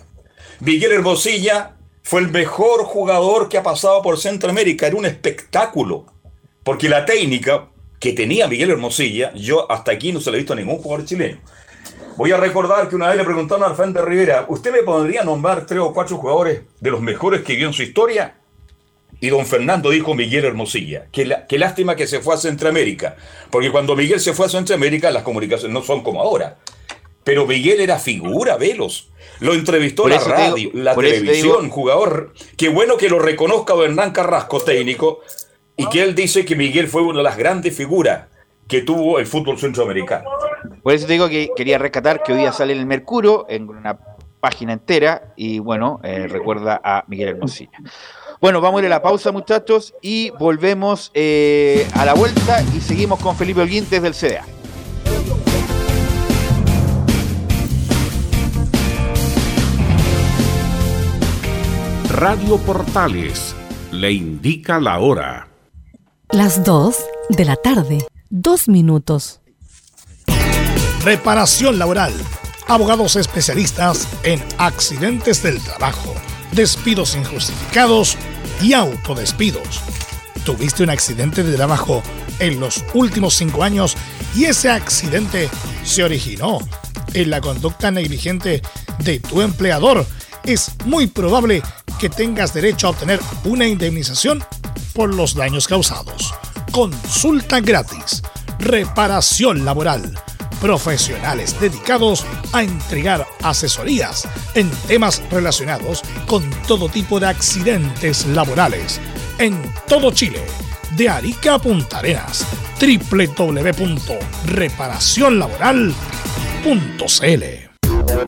Miguel Hermosilla fue el mejor jugador que ha pasado por Centroamérica. Era un espectáculo. Porque la técnica que tenía Miguel Hermosilla, yo hasta aquí no se la he visto a ningún jugador chileno. Voy a recordar que una vez le preguntaron a Alfredo Rivera, ¿usted me podría nombrar tres o cuatro jugadores de los mejores que vio en su historia? Y don Fernando dijo Miguel Hermosilla. Qué, qué lástima que se fue a Centroamérica. Porque cuando Miguel se fue a Centroamérica, las comunicaciones no son como ahora. Pero Miguel era figura, velos. Lo entrevistó la radio, la televisión, jugador. Qué bueno que lo reconozca Hernán Carrasco, técnico, y que él dice que Miguel fue una de las grandes figuras que tuvo el fútbol centroamericano. Por eso te digo que quería rescatar que hoy día sale en el Mercurio, en una página entera, y bueno, eh, recuerda a Miguel Hermosilla. Bueno, vamos a ir a la pausa, muchachos, y volvemos eh, a la vuelta y seguimos con Felipe Holguín desde el CDA. Radio Portales le indica la hora. Las 2 de la tarde, dos minutos. Reparación laboral. Abogados especialistas en accidentes del trabajo, despidos injustificados y autodespidos. ¿Tuviste un accidente de trabajo en los últimos cinco años y ese accidente se originó en la conducta negligente de tu empleador? Es muy probable que tengas derecho a obtener una indemnización por los daños causados. Consulta gratis. Reparación laboral. Profesionales dedicados a entregar asesorías en temas relacionados con todo tipo de accidentes laborales en todo Chile. De Arica a Punta Arenas. www.reparacionlaboral.cl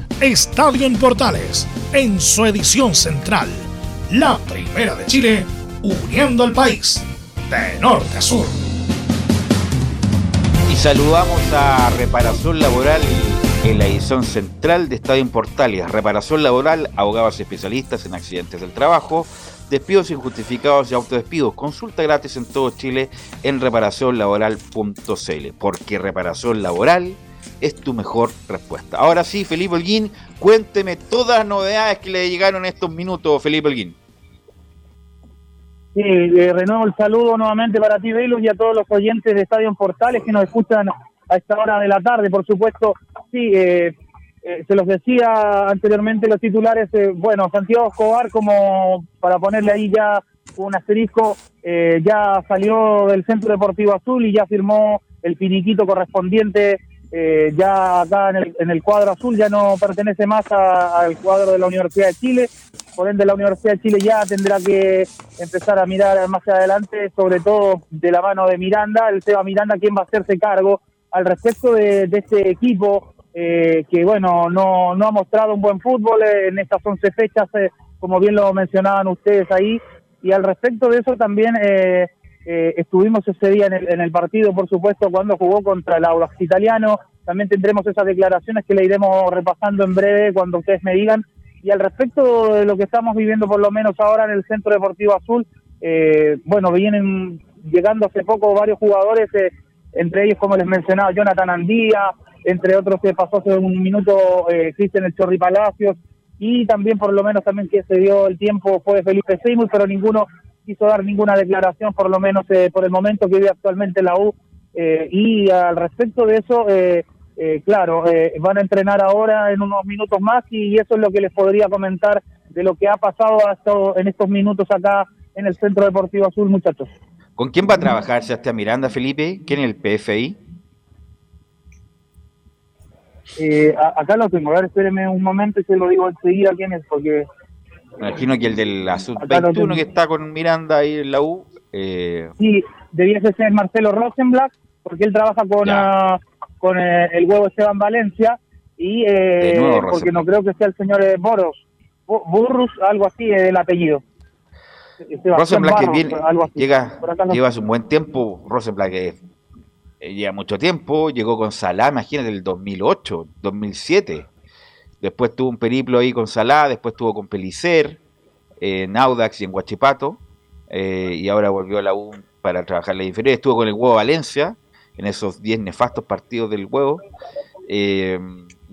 Estadio en Portales en su edición central, la primera de Chile, uniendo al país de norte a sur. Y saludamos a Reparación Laboral en la edición central de Estadio en Portales. Reparación Laboral, abogados especialistas en accidentes del trabajo, despidos injustificados y autodespidos. Consulta gratis en todo Chile en reparacionlaboral.cl. Porque reparación laboral es tu mejor respuesta. Ahora sí, Felipe Holguín, cuénteme todas las novedades que le llegaron en estos minutos, Felipe Holguín. Sí, renuevo el saludo nuevamente para ti, Velus, y a todos los oyentes de Estadio Portales que nos escuchan a esta hora de la tarde, por supuesto. Sí, eh, eh, se los decía anteriormente los titulares, eh, bueno, Santiago Escobar, como para ponerle ahí ya un asterisco, eh, ya salió del Centro Deportivo Azul y ya firmó el finiquito correspondiente eh, ya acá en el, en el cuadro azul, ya no pertenece más al cuadro de la Universidad de Chile, por ende la Universidad de Chile ya tendrá que empezar a mirar más adelante, sobre todo de la mano de Miranda, el Seba Miranda, quien va a hacerse cargo al respecto de, de este equipo eh, que, bueno, no, no ha mostrado un buen fútbol eh, en estas 11 fechas, eh, como bien lo mencionaban ustedes ahí, y al respecto de eso también eh, eh, estuvimos ese día en el, en el partido, por supuesto, cuando jugó contra el Audax Italiano. También tendremos esas declaraciones que le iremos repasando en breve cuando ustedes me digan. Y al respecto de lo que estamos viviendo, por lo menos ahora en el Centro Deportivo Azul, eh, bueno, vienen llegando hace poco varios jugadores, eh, entre ellos, como les mencionaba, Jonathan Andía, entre otros que pasó hace un minuto eh, Cristian El Chorri Palacios, y también por lo menos también que se dio el tiempo fue Felipe Seymour, pero ninguno quiso dar ninguna declaración, por lo menos eh, por el momento que vive actualmente la U. eh, y al respecto de eso, eh, eh, claro, eh, van a entrenar ahora en unos minutos más y eso es lo que les podría comentar de lo que ha pasado hasta en estos minutos acá en el Centro Deportivo Azul, muchachos. ¿Con quién va a trabajar Sebastián Miranda, Felipe? ¿Quién es el PFI? Eh, acá lo tengo, a ver, espéreme un momento y se lo digo enseguida quién es, porque Me imagino que el de la Acá lo Sub-21 tengo. que está con Miranda ahí en la U. eh, sí, debiese ser Marcelo Rosenblatt, porque él trabaja con, ah, con eh, el huevo Esteban Valencia, y eh, nuevo porque no creo que sea el señor eh, Boros, Bu- Burrus, algo así, eh, el apellido. Sebastián Rosenblatt que viene, algo así. llega, lleva hace un buen tiempo. Rosenblatt que lleva mucho tiempo. Llegó con Salah, imagínate, el 2008, 2007. Después tuvo un periplo ahí con Salah, después tuvo con Pelicer, eh, en Audax y en Huachipato. eh, y ahora volvió a la U para trabajar la inferior. Estuvo con el Huevo Valencia en esos 10 nefastos partidos del Huevo. eh,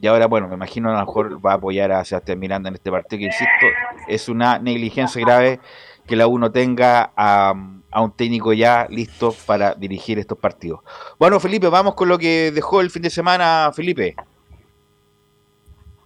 y ahora, bueno, me imagino a lo mejor va a apoyar a Sebastián Miranda en este partido que, insisto, es una negligencia grave que la U no tenga a, a un técnico ya listo para dirigir estos partidos. Bueno, Felipe, vamos con lo que dejó el fin de semana, Felipe.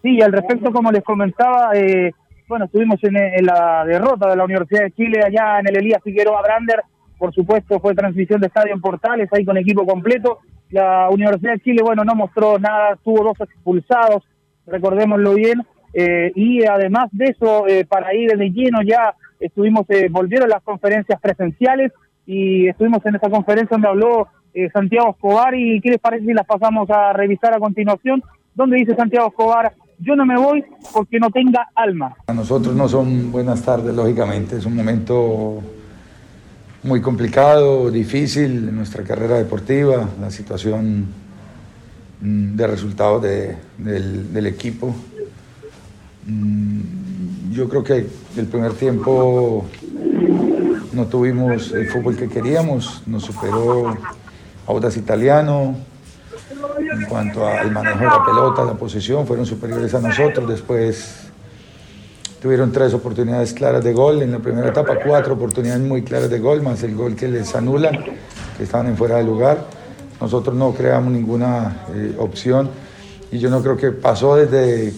Sí, y al respecto, como les comentaba, eh, bueno, estuvimos en, la derrota de la Universidad de Chile allá en el Elías Figueroa Brander. Por supuesto, fue transmisión de Estadio en Portales, ahí con equipo completo. La Universidad de Chile, bueno, no mostró nada, tuvo dos expulsados, recordémoslo bien. eh, y además de eso, eh, para ir de lleno ya estuvimos, eh, volvieron las conferencias presenciales y estuvimos en esa conferencia donde habló eh, Santiago Escobar y qué les parece si las pasamos a revisar a continuación, donde dice Santiago Escobar, yo no me voy porque no tenga alma. A nosotros no son buenas tardes, lógicamente. Es un momento muy complicado, difícil en nuestra carrera deportiva, la situación mm, de resultados de- del, del equipo. Mm, Yo creo que el primer tiempo no tuvimos el fútbol que queríamos, nos superó Audas Italiano, en cuanto al manejo de la pelota, la posesión, fueron superiores a nosotros. Después tuvieron tres oportunidades claras de gol en la primera etapa, cuatro oportunidades muy claras de gol, más el gol que les anulan, que estaban en fuera de lugar. Nosotros no creamos ninguna eh, opción y yo no creo que pasó desde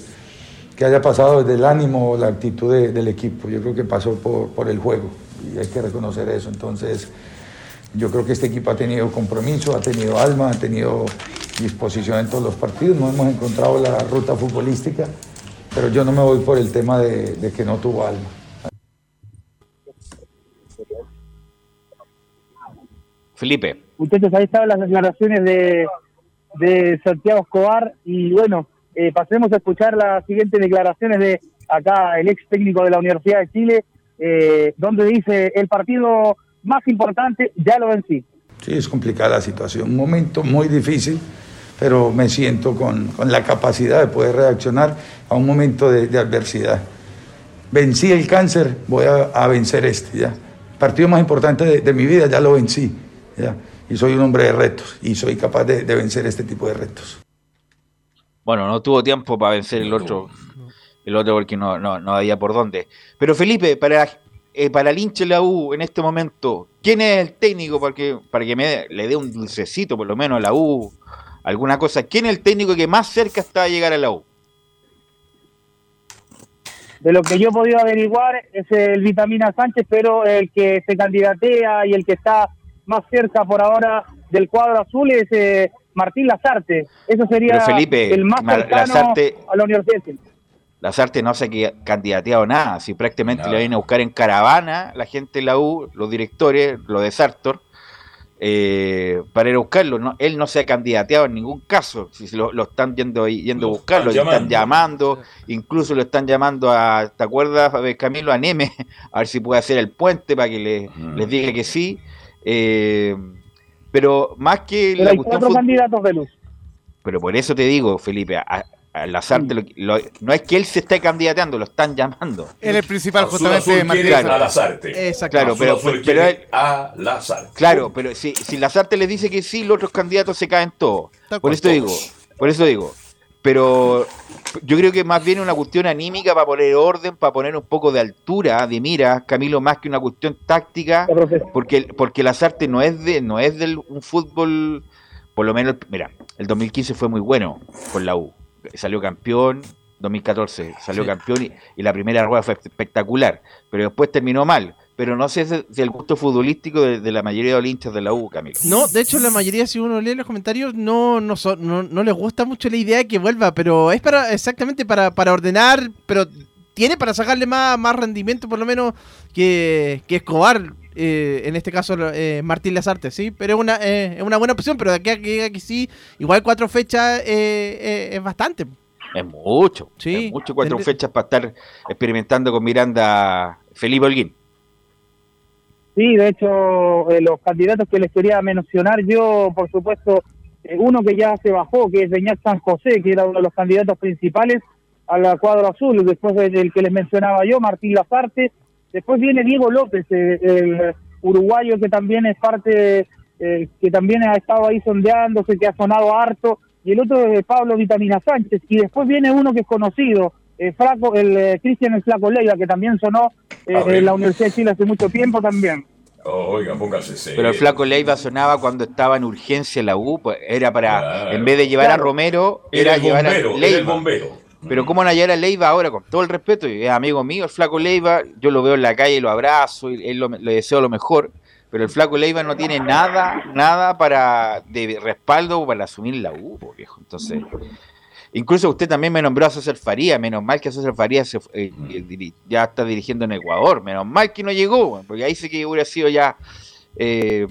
que haya pasado desde el ánimo o la actitud de- del equipo. Yo creo que pasó por el juego y hay que reconocer eso. Entonces, yo creo que este equipo ha tenido compromiso, ha tenido alma, ha tenido disposición en todos los partidos. No hemos encontrado la ruta futbolística, pero yo no me voy por el tema de, de que no tuvo alma. Felipe. Muchachos, ahí estaban las declaraciones de, de Santiago Escobar y bueno, eh, pasemos a escuchar las siguientes declaraciones de acá el ex técnico de la Universidad de Chile, eh, donde dice el partido más importante, ya lo vencí. Sí, es complicada la situación, un momento muy difícil, pero me siento con, con la capacidad de poder reaccionar a un momento de, de adversidad. Vencí el cáncer, voy a, a vencer este, ya. Partido más importante de, de, mi vida, ya lo vencí, ya. Y soy un hombre de retos y soy capaz de, de vencer este tipo de retos. Bueno, no tuvo tiempo para vencer el otro, el otro porque no, no, no había por dónde. Pero Felipe, para, eh, para el hincha de la U en este momento, ¿quién es el técnico para que, para que me le dé un dulcecito por lo menos a la U? Alguna cosa. ¿Quién es el técnico que más cerca está a llegar a la U? De lo que yo he podido averiguar es el Vitamina Sánchez, pero el que se candidatea y el que está más cerca por ahora del cuadro azul es eh, Martín Lazarte. Eso sería Felipe, el más cercano Lazarte- a la Universidad de. Lazarte no se ha candidateado nada, si prácticamente Nada. le vienen a buscar en caravana la gente de la U, los directores, los de Sartor, eh, para ir a buscarlo. No, él no se ha candidateado en ningún caso, si lo, lo están yendo, yendo a Lo buscarlo, están y están llamando, incluso lo están llamando a, ¿te acuerdas, Camilo, a Neme, a ver si puede hacer el puente para que le- Ujú. les diga que sí. Eh, pero más que Pero la hay cuatro candidatos de luz. pero por eso te digo, Felipe, a, lo- lo- no es que él se esté candidateando, lo están llamando. Él es el principal, Azul justamente, Azul Martín Lazarte. a Lazarte. Exacto. Claro, pero, Azul pero quiere él- a Lazarte. claro, pero si, si Lazarte le dice que sí, los otros candidatos se caen todos. Por eso digo, por eso digo. Pero yo creo que más bien una cuestión anímica para poner orden, para poner un poco de altura, de mira, Camilo, más que una cuestión táctica, porque porque Lazarte no es de no es del un fútbol por lo menos mira el 2015 fue muy bueno con la U salió campeón 2014 salió Sí. campeón y, y la primera rueda fue espectacular pero después terminó mal. Pero no sé si si el gusto futbolístico de, de la mayoría de los hinchas de la U Camilo. No, de hecho la mayoría, si uno lee los comentarios, no, no, son- no, no les gusta mucho la idea de que vuelva, pero es para exactamente para, para ordenar, pero tiene para sacarle más, más rendimiento por lo menos que, que Escobar, eh, en este caso eh, Martín Lazarte, ¿sí? Pero es una, eh, es una buena opción, pero de aquí a que que sí, igual cuatro fechas eh, eh, es bastante. es mucho Sí. es mucho cuatro Tendré- fechas para estar experimentando con Miranda Felipe Holguín Sí, de hecho, eh, los candidatos que les quería mencionar yo, por supuesto, eh, uno que ya se bajó, que es Beñat San José, que era uno de los candidatos principales a la cuadro azul, después del del que les mencionaba yo, Martín Lazarte, después viene Diego López, eh, el uruguayo que también es parte, eh, que también ha estado ahí sondeándose, que ha sonado harto, y el otro es Pablo Vitamina Sánchez, y después viene uno que es conocido, eh, Flaco, el eh, Cristian el Flaco Leiva, que también sonó eh, A ver. en la Universidad de Chile hace mucho tiempo también. Oiga, póngase serio. Pero el flaco Leiva sonaba cuando estaba en urgencia la U, pues era para, Claro. en vez de llevar a. Romero, Era era el llevar bombero, a era el Leiva. bombero. Pero cómo van a llevar a Leiva ahora, con todo el respeto, y es amigo mío, el flaco Leiva, yo lo veo en la calle, lo abrazo, y él lo- le deseo lo mejor, pero el flaco Leiva no tiene nada, nada para de respaldo para asumir la U, viejo. Entonces, incluso usted también me nombró a César Faría, menos mal que César Faría se, eh, eh, diri- ya está dirigiendo en Ecuador, menos mal que no llegó, porque ahí sí que hubiera sido ya eh,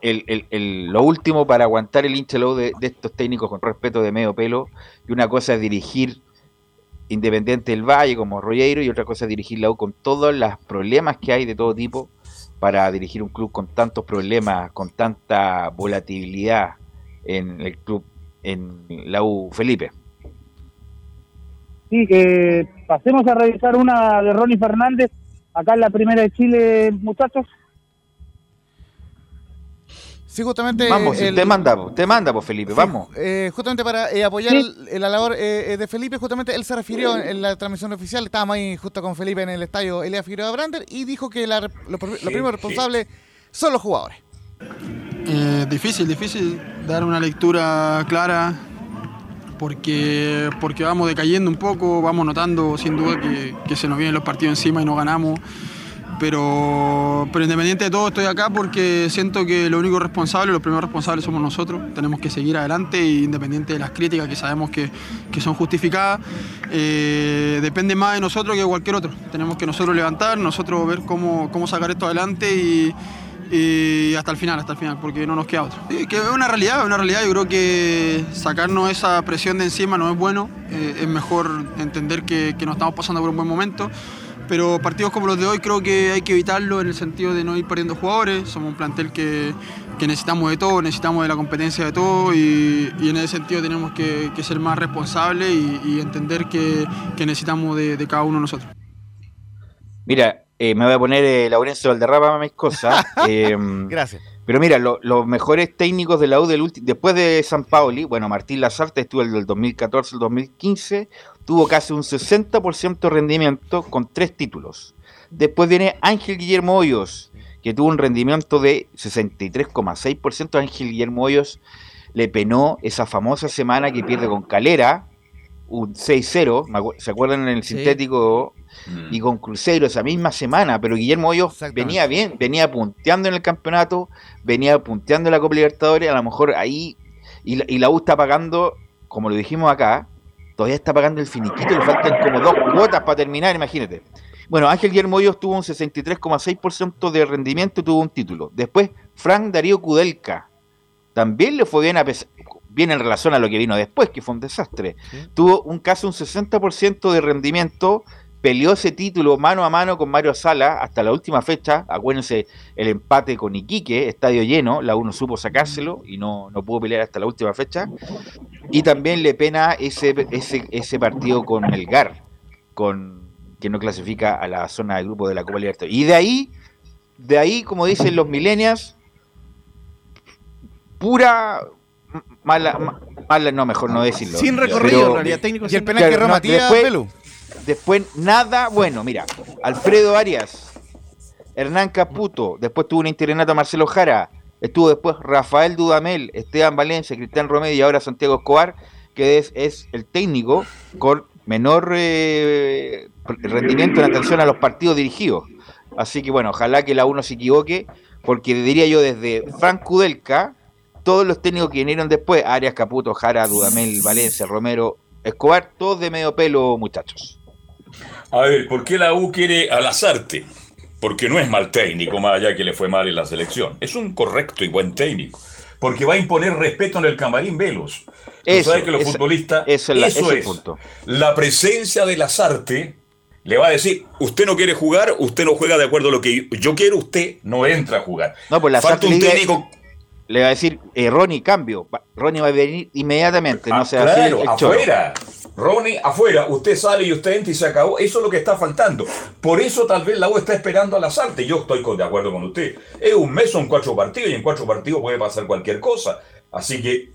el, el- el- lo último para aguantar el hincha de, de estos técnicos con respeto de medio pelo, y una cosa es dirigir Independiente del Valle como Rollero y otra cosa es dirigir la U con todos los problemas que hay de todo tipo para dirigir un club con tantos problemas, con tanta volatilidad en el club, en la U Felipe. Sí, que pasemos a revisar una de Ronnie Fernández acá en la primera de Chile, muchachos. Sí, justamente. Vamos, el- usted manda, usted manda, pues Felipe, Sí, vamos. eh, justamente para eh, apoyar Sí. el- la labor eh, de Felipe, justamente él se refirió en, en la transmisión oficial, estábamos ahí justo con Felipe en el estadio Elia Figueroa Brander y dijo que la, lo, lo primero responsable son los jugadores. Eh, difícil, difícil dar una lectura clara porque, porque vamos decayendo un poco, vamos notando sin duda que, que se nos vienen los partidos encima y no ganamos. Pero, pero independiente de todo, estoy acá porque siento que lo único responsable, los primeros responsables somos nosotros. Tenemos que seguir adelante y independiente de las críticas que sabemos que, que son justificadas, eh, depende más de nosotros que de cualquier otro. Tenemos que nosotros levantar, nosotros ver cómo, cómo sacar esto adelante y, hasta el final, hasta el final, porque no nos queda otro. Que es una realidad, es una realidad. Yo creo que sacarnos esa presión de encima no es bueno. Eh, es mejor entender que, que no estamos pasando por un buen momento. Pero partidos como los de hoy creo que hay que evitarlo en el sentido de no ir perdiendo jugadores. Somos un plantel que, que necesitamos de todo, necesitamos de la competencia de todo y, y en ese sentido tenemos que, que ser más responsables y, y entender que, que necesitamos de, de cada uno de nosotros. Mira, eh, me voy a poner eh, Laurencio Valderrama a mis cosas. eh, Gracias. Pero mira, lo- los mejores técnicos de la U del después de San Paoli, bueno, Martín Lazarte estuvo el del 2014 al 2015, tuvo casi un 60% de rendimiento con tres títulos. Después viene Ángel Guillermo Hoyos, que tuvo un rendimiento de 63,6%. Ángel Guillermo Hoyos le penó esa famosa semana que pierde con Calera, un 6-0, me acu- ¿se acuerdan en el Sí. sintético? Y con Cruzeiro esa misma semana, pero Guillermo Hoyos venía bien, venía punteando en el campeonato, venía punteando en la Copa Libertadores, a lo mejor ahí, y la, y la U está pagando, como lo dijimos acá, todavía está pagando el finiquito, le faltan como dos cuotas para terminar, imagínate. Bueno, Ángel Guillermo Hoyos tuvo un 63,6% de rendimiento y tuvo un título. Después, Frank Darío Kudelka, también le fue bien a pesar, bien en relación a lo que vino después, que fue un desastre. Tuvo un casi un 60% de rendimiento, peleó ese título mano a mano con Mario Sala hasta la última fecha. Acuérdense el empate con Iquique, estadio lleno, la uno supo sacárselo y no, no pudo pelear hasta la última fecha. Y también le pena ese, ese, ese partido con Melgar, con, que no clasifica a la zona de grupo de la Copa Libertadores. Y de ahí, de ahí, como dicen los millennials, pura mala, ma- mala, no, mejor no decirlo. Sin recorrido, Pero- en realidad, técnico Y el penal que erró no, Matías, después- Pelu. Después nada bueno, mira, Alfredo Arias, Hernán Caputo, después tuvo un interinato Marcelo Jara, estuvo después Rafael Dudamel, Esteban Valencia, Cristian Romero y ahora Santiago Escobar, que es, el técnico con menor eh, rendimiento en atención a los partidos dirigidos. Así que bueno, ojalá que la uno se equivoque, porque diría yo desde Frank Kudelka, todos los técnicos que vinieron después, Arias, Caputo, Jara, Dudamel, Valencia, Romero, Escobar, todos de medio pelo, muchachos. A ver, ¿por qué la U quiere a Lazarte? Porque no es mal técnico, más allá que le fue mal en la selección. Es un correcto y buen técnico. Porque va a imponer respeto en el camarín Velos. Eso, sabes que los esa- futbolistas, eso es la- eso es punto. La presencia de Lazarte le va a decir, usted no quiere jugar, usted no juega de acuerdo a lo que yo quiero, usted no entra a jugar. No, pues la Falta un técnico le va a decir, eh, Ronnie, cambio. Ronnie va a venir inmediatamente, no Ah, se va a hacer claro, choro. Ronnie, afuera. Usted sale y usted entra y se acabó. Eso es lo que está faltando. Por eso tal vez la U está esperando a las. Yo estoy de acuerdo con usted. Es un mes, son cuatro partidos y en cuatro partidos puede pasar cualquier cosa. Así que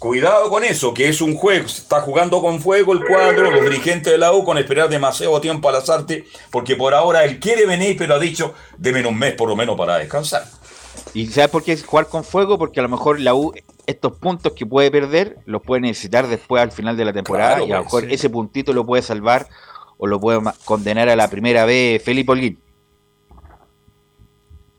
cuidado con eso, que es un juego. Se Está jugando con fuego el cuadro, los dirigentes de la U con esperar demasiado tiempo a las artes, porque por ahora él quiere venir, pero ha dicho, deme un mes por lo menos para descansar. ¿Y sabes por qué es jugar con fuego? Porque a lo mejor la U, estos puntos que puede perder, los puede necesitar después al final de la temporada. Claro, y a lo pues, mejor sí. ese puntito lo puede salvar o lo puede condenar a la primera vez Felipe Holguín.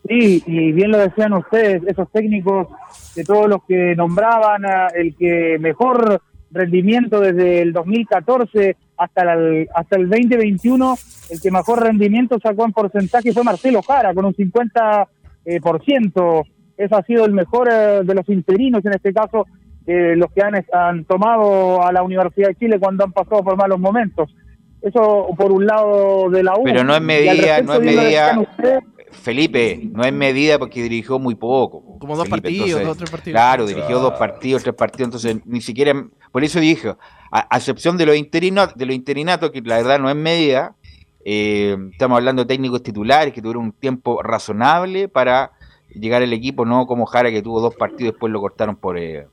Sí, y bien lo decían ustedes, esos técnicos de todos los que nombraban, ah, el que mejor rendimiento desde el 2014 hasta el, hasta el 2021, el que mejor rendimiento sacó en porcentaje fue Marcelo Jara, con un 50%. Eh, por ciento. Eso ha sido el mejor eh, de los interinos, en este caso, eh, los que han, han tomado a la Universidad de Chile cuando han pasado por malos momentos. Eso por un lado de la U. Pero no es medida, no es medida, Felipe, no es medida porque dirigió muy poco. Como dos Felipe, partidos, entonces, dos o tres partidos. Claro, dirigió dos partidos, tres partidos, entonces ni siquiera, por eso dije, a, a excepción de los interinos, de los interinatos, que la verdad no es medida, eh, estamos hablando de técnicos titulares que tuvieron un tiempo razonable para llegar al equipo, no como Jara que tuvo dos partidos y después lo cortaron por eh,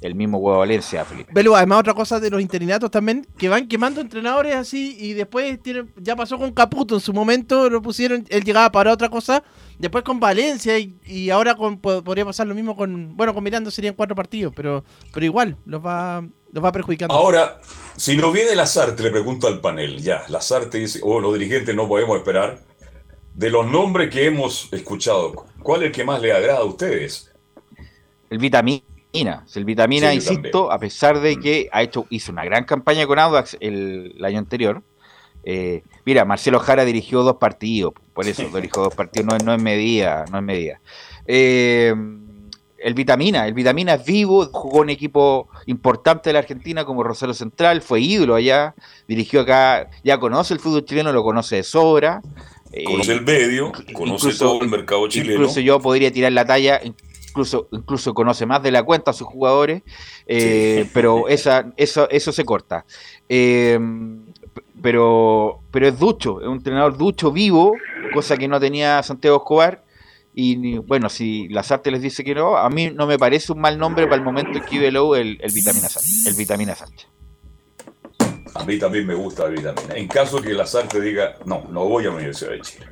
el mismo Huevo Valencia, Felipe. Belu, además otra cosa de los interinatos también, que van quemando entrenadores así y después tienen, ya pasó con Caputo en su momento, lo pusieron, él llegaba para otra cosa, después con Valencia y, ahora con, po- podría pasar lo mismo con, bueno, con Miranda serían cuatro partidos, pero, pero igual, los va, los va perjudicando. Ahora, si no viene Lazarte, le pregunto al panel, ya, Lazarte dice, oh, los dirigentes no podemos esperar. De los nombres que hemos escuchado, ¿cuál es el que más le agrada a ustedes? El Vitamina. El Vitamina, Sí, insisto, a pesar de que ha hecho, hizo una gran campaña con Audax el, el año anterior. eh, mira, Marcelo Jara dirigió dos partidos, por eso dirigió dos partidos, no, es- no es medida, no es medida. Eh, el Vitamina. El Vitamina es vivo, jugó un equipo importante de la Argentina como Rosario Central, fue ídolo allá, dirigió acá, ya conoce el fútbol chileno, lo conoce de sobra. Conoce Eh, el medio, conoce incluso- todo el mercado chileno. Incluso yo podría tirar la talla, incluso, incluso conoce más de la cuenta a sus jugadores, eh, Sí. pero esa, eso, eso se corta. Eh, p- pero, pero es ducho, es un entrenador ducho, vivo, cosa que no tenía Santiago Escobar. Y bueno, si Lazarte les dice que no, a mí no me parece un mal nombre para el momento en que Ibelow el, el Vitamina Sánchez. El Vitamina Sánchez. A mí también me gusta la vitamina. En caso que el azar te diga, no, no voy a la Universidad de Chile.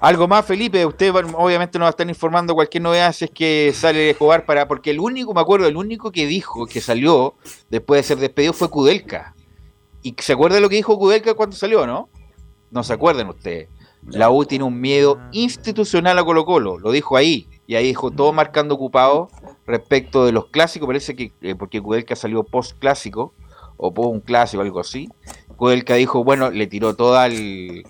Algo más, Felipe, usted obviamente nos va a estar informando cualquier novedad si es que sale Escobar para, porque el único, me acuerdo, el único que dijo que salió después de ser despedido fue Kudelka. ¿Y se acuerda lo que dijo Kudelka cuando salió, no? No se acuerdan ustedes. La U tiene un miedo institucional a Colo Colo, lo dijo ahí, y ahí dijo todo marcando ocupado respecto de los clásicos, parece que eh, porque Kudelka salió post clásico, o post un clásico, algo así. Kudelka dijo, bueno, le tiró toda el,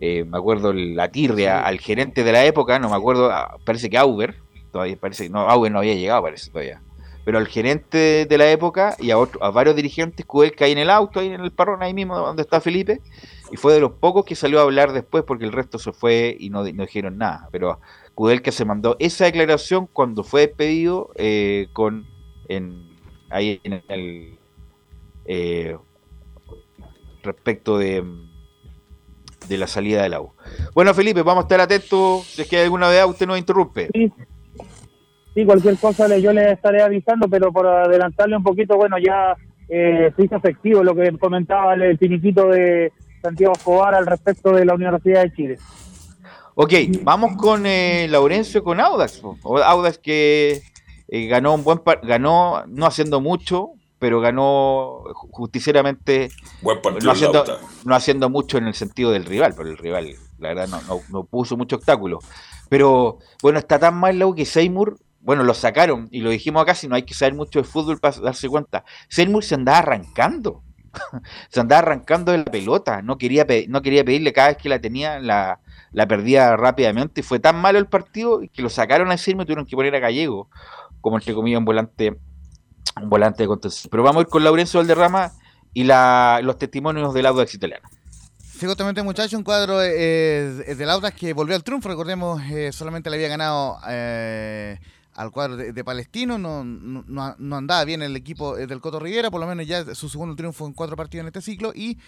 eh, me acuerdo la tirria al gerente de la época, no me acuerdo, ah, parece que Auber, todavía parece que no, Auber no había llegado, parece todavía. Pero al gerente de la época y a, otro- a varios dirigentes, Kudelka ahí en el auto, ahí en el parrón, ahí mismo donde está Felipe, y fue de los pocos que salió a hablar después porque el resto se fue y no, dijeron nada. Pero Kudelka se mandó esa declaración cuando fue despedido eh, con en, ahí en el eh, respecto de, de la salida de la U. Bueno, Felipe, vamos a estar atentos. Si es que hay alguna novedad, usted nos interrumpe. Sí, cualquier cosa yo le estaré avisando, pero por adelantarle un poquito, bueno, ya eh, se hizo efectivo lo que comentaba el, el finiquito de Santiago Escobar al respecto de la Universidad de Chile. Ok, vamos con eh, Laurencio, con Audax. Audax que eh, ganó un buen par- ganó no haciendo mucho, pero ganó ju- justicieramente Buen partido no haciendo, Lauta. no haciendo mucho en el sentido del rival, pero el rival, la verdad, no, no, no puso mucho obstáculo. Pero bueno, está tan mal la U que Seymour, bueno, lo sacaron y lo dijimos acá, si no hay que saber mucho de fútbol para darse cuenta. Seymour se andaba arrancando, se andaba arrancando de la pelota, no quería, no quería pedirle cada vez que la tenía, la, la perdía rápidamente. Y fue tan malo el partido que lo sacaron a y tuvieron que poner a Gallego, como entre comillas, un volante, un volante de contención. Pero vamos a ir con Laurencio Valderrama y los testimonios del Audax italiano. Sí, justamente, muchachos, un cuadro eh, del Audax que volvió al triunfo. Recordemos, eh, solamente le había ganado eh, al cuadro de, Palestino. No, no, no- andaba bien el equipo eh, del Coto Rivera, por lo menos ya su segundo triunfo en cuatro partidos en este ciclo. Y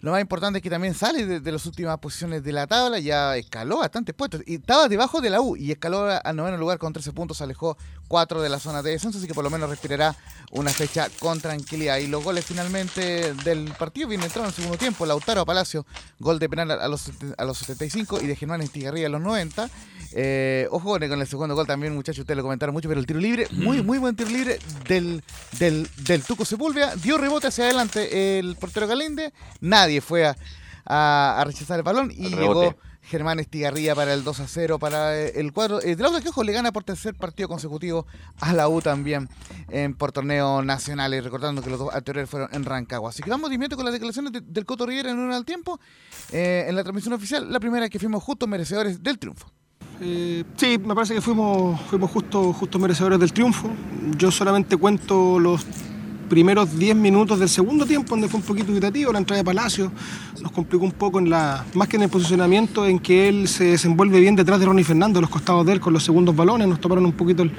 lo más importante es que también sale de, de las últimas posiciones de la tabla, ya escaló bastantes puestos. Y estaba debajo de la U y escaló al noveno lugar con 13 puntos, se alejó 4 de la zona de descenso, así que por lo menos respirará una fecha con tranquilidad. Y los goles finalmente del partido vienen entrando en el segundo tiempo. Lautaro Palacio, gol de penal a los, a los 75 y de Germán Estigarribia a los 90. Eh, ojo con el segundo gol también, muchachos, ustedes lo comentaron mucho, pero el tiro libre, muy, muy buen tiro libre del, del, del Tuco Sepúlveda. Dio rebote hacia adelante el portero Galinde. Nadie fue a, a- a rechazar el balón y llegó. Germán Estigarribia para el 2 a 0 para eh, el cuadro. Eh, de Lauda que ojo, le gana por tercer partido consecutivo a la U también en, por torneos nacionales, recordando que los dos anteriores fueron en Rancagua. Así que vamos de inmediato con las declaraciones de- del Coto Rivera en un al tiempo. Eh, en la transmisión oficial, la primera que fuimos justos merecedores del triunfo. Eh, sí, me parece que fuimos, fuimos justo, justo merecedores del triunfo. Yo solamente cuento los primeros 10 minutos del segundo tiempo, donde fue un poquito dubitativo, la entrada de Palacio nos complicó un poco en la, más que en el posicionamiento, en que él se desenvuelve bien detrás de Ronnie Fernando, los costados de él con los segundos balones, nos tomaron un poquito el,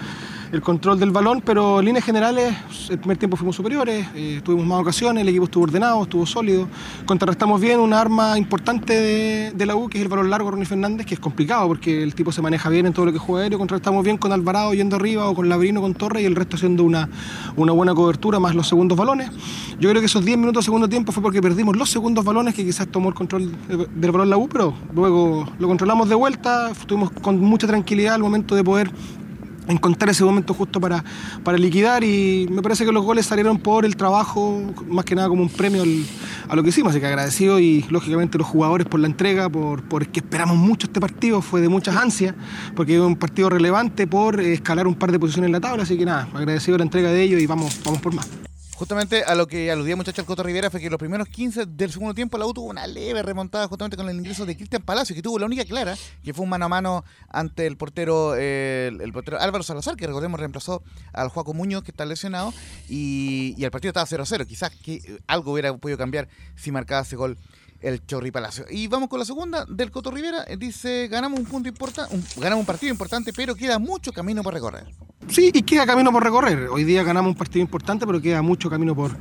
control del balón, pero en líneas generales el primer tiempo fuimos superiores, eh, tuvimos más ocasiones, el equipo estuvo ordenado, estuvo sólido, contrarrestamos bien una arma importante de, de la U, que es el balón largo de Ronnie Fernández, que es complicado porque el tipo se maneja bien en todo lo que juega aéreo, contrarrestamos bien con Alvarado yendo arriba o con Labrino, con Torre y el resto haciendo una, una buena cobertura más los segundos balones. Yo creo que esos 10 minutos de segundo tiempo fue porque perdimos los segundos balones que quizás tomó el control de- del balón la U, pero luego lo controlamos de vuelta, estuvimos con mucha tranquilidad al momento de poder encontrar ese momento justo para, para liquidar y me parece que los goles salieron por el trabajo, más que nada como un premio a lo que hicimos, así que agradecido y lógicamente los jugadores por la entrega, por, por que esperamos mucho este partido, fue de muchas ansias, porque es un partido relevante por escalar un par de posiciones en la tabla, así que nada, agradecido la entrega de ellos y vamos, vamos por más. Justamente a lo que aludía muchacho el Coto Rivera fue que los primeros 15 del segundo tiempo la U tuvo una leve remontada justamente con el ingreso de Cristian Palacio, que tuvo la única clara, que fue un mano a mano ante el portero, eh, el, portero Álvaro Salazar, que recordemos reemplazó al Juaco Muñoz, que está lesionado, y, y el partido estaba 0-0. Quizás que algo hubiera podido cambiar si marcaba ese gol el Chorri Palacio. Y vamos con la segunda del Coto Rivera. eh, Dice, ganamos un punto importante, ganamos un partido importante, pero queda mucho camino por recorrer. Sí, y queda camino por recorrer. Hoy día ganamos un partido importante, pero queda mucho camino por,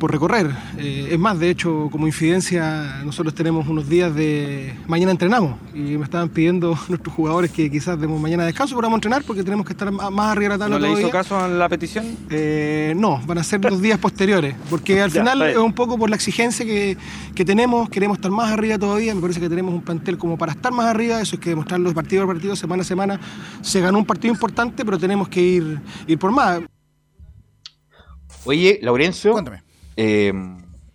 por recorrer. Eh, es más, de hecho, como incidencia, nosotros tenemos unos días de... Mañana entrenamos y me estaban pidiendo nuestros jugadores que quizás demos mañana descanso, pero vamos a entrenar porque tenemos que estar más arriba de la tabla ¿No le hizo caso a la petición? Eh, no, van a ser los días posteriores, porque al Ya, final es un poco por la exigencia que, que tenemos, queremos estar más arriba todavía, me parece que tenemos un plantel como para estar más arriba, eso es que demostrarlo partido a partido, semana a semana. Se ganó un partido importante, pero tenemos que ir, ir por más. Oye, Laurencio. Eh,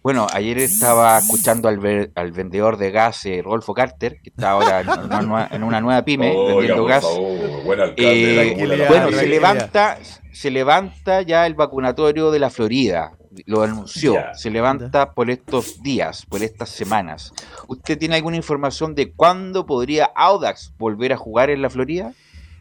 bueno, ayer estaba escuchando al, ver- al vendedor de gas, eh, Rodolfo Carter, que está ahora en una, nueva- en una nueva pyme vendiendo gas. favor, buen alcalde de la Eh, La bueno, se levanta, se levanta ya el vacunatorio de la Florida. Lo anunció. Ya. Se levanta por estos días, por estas semanas. ¿Usted tiene alguna información de cuándo podría Audax volver a jugar en la Florida?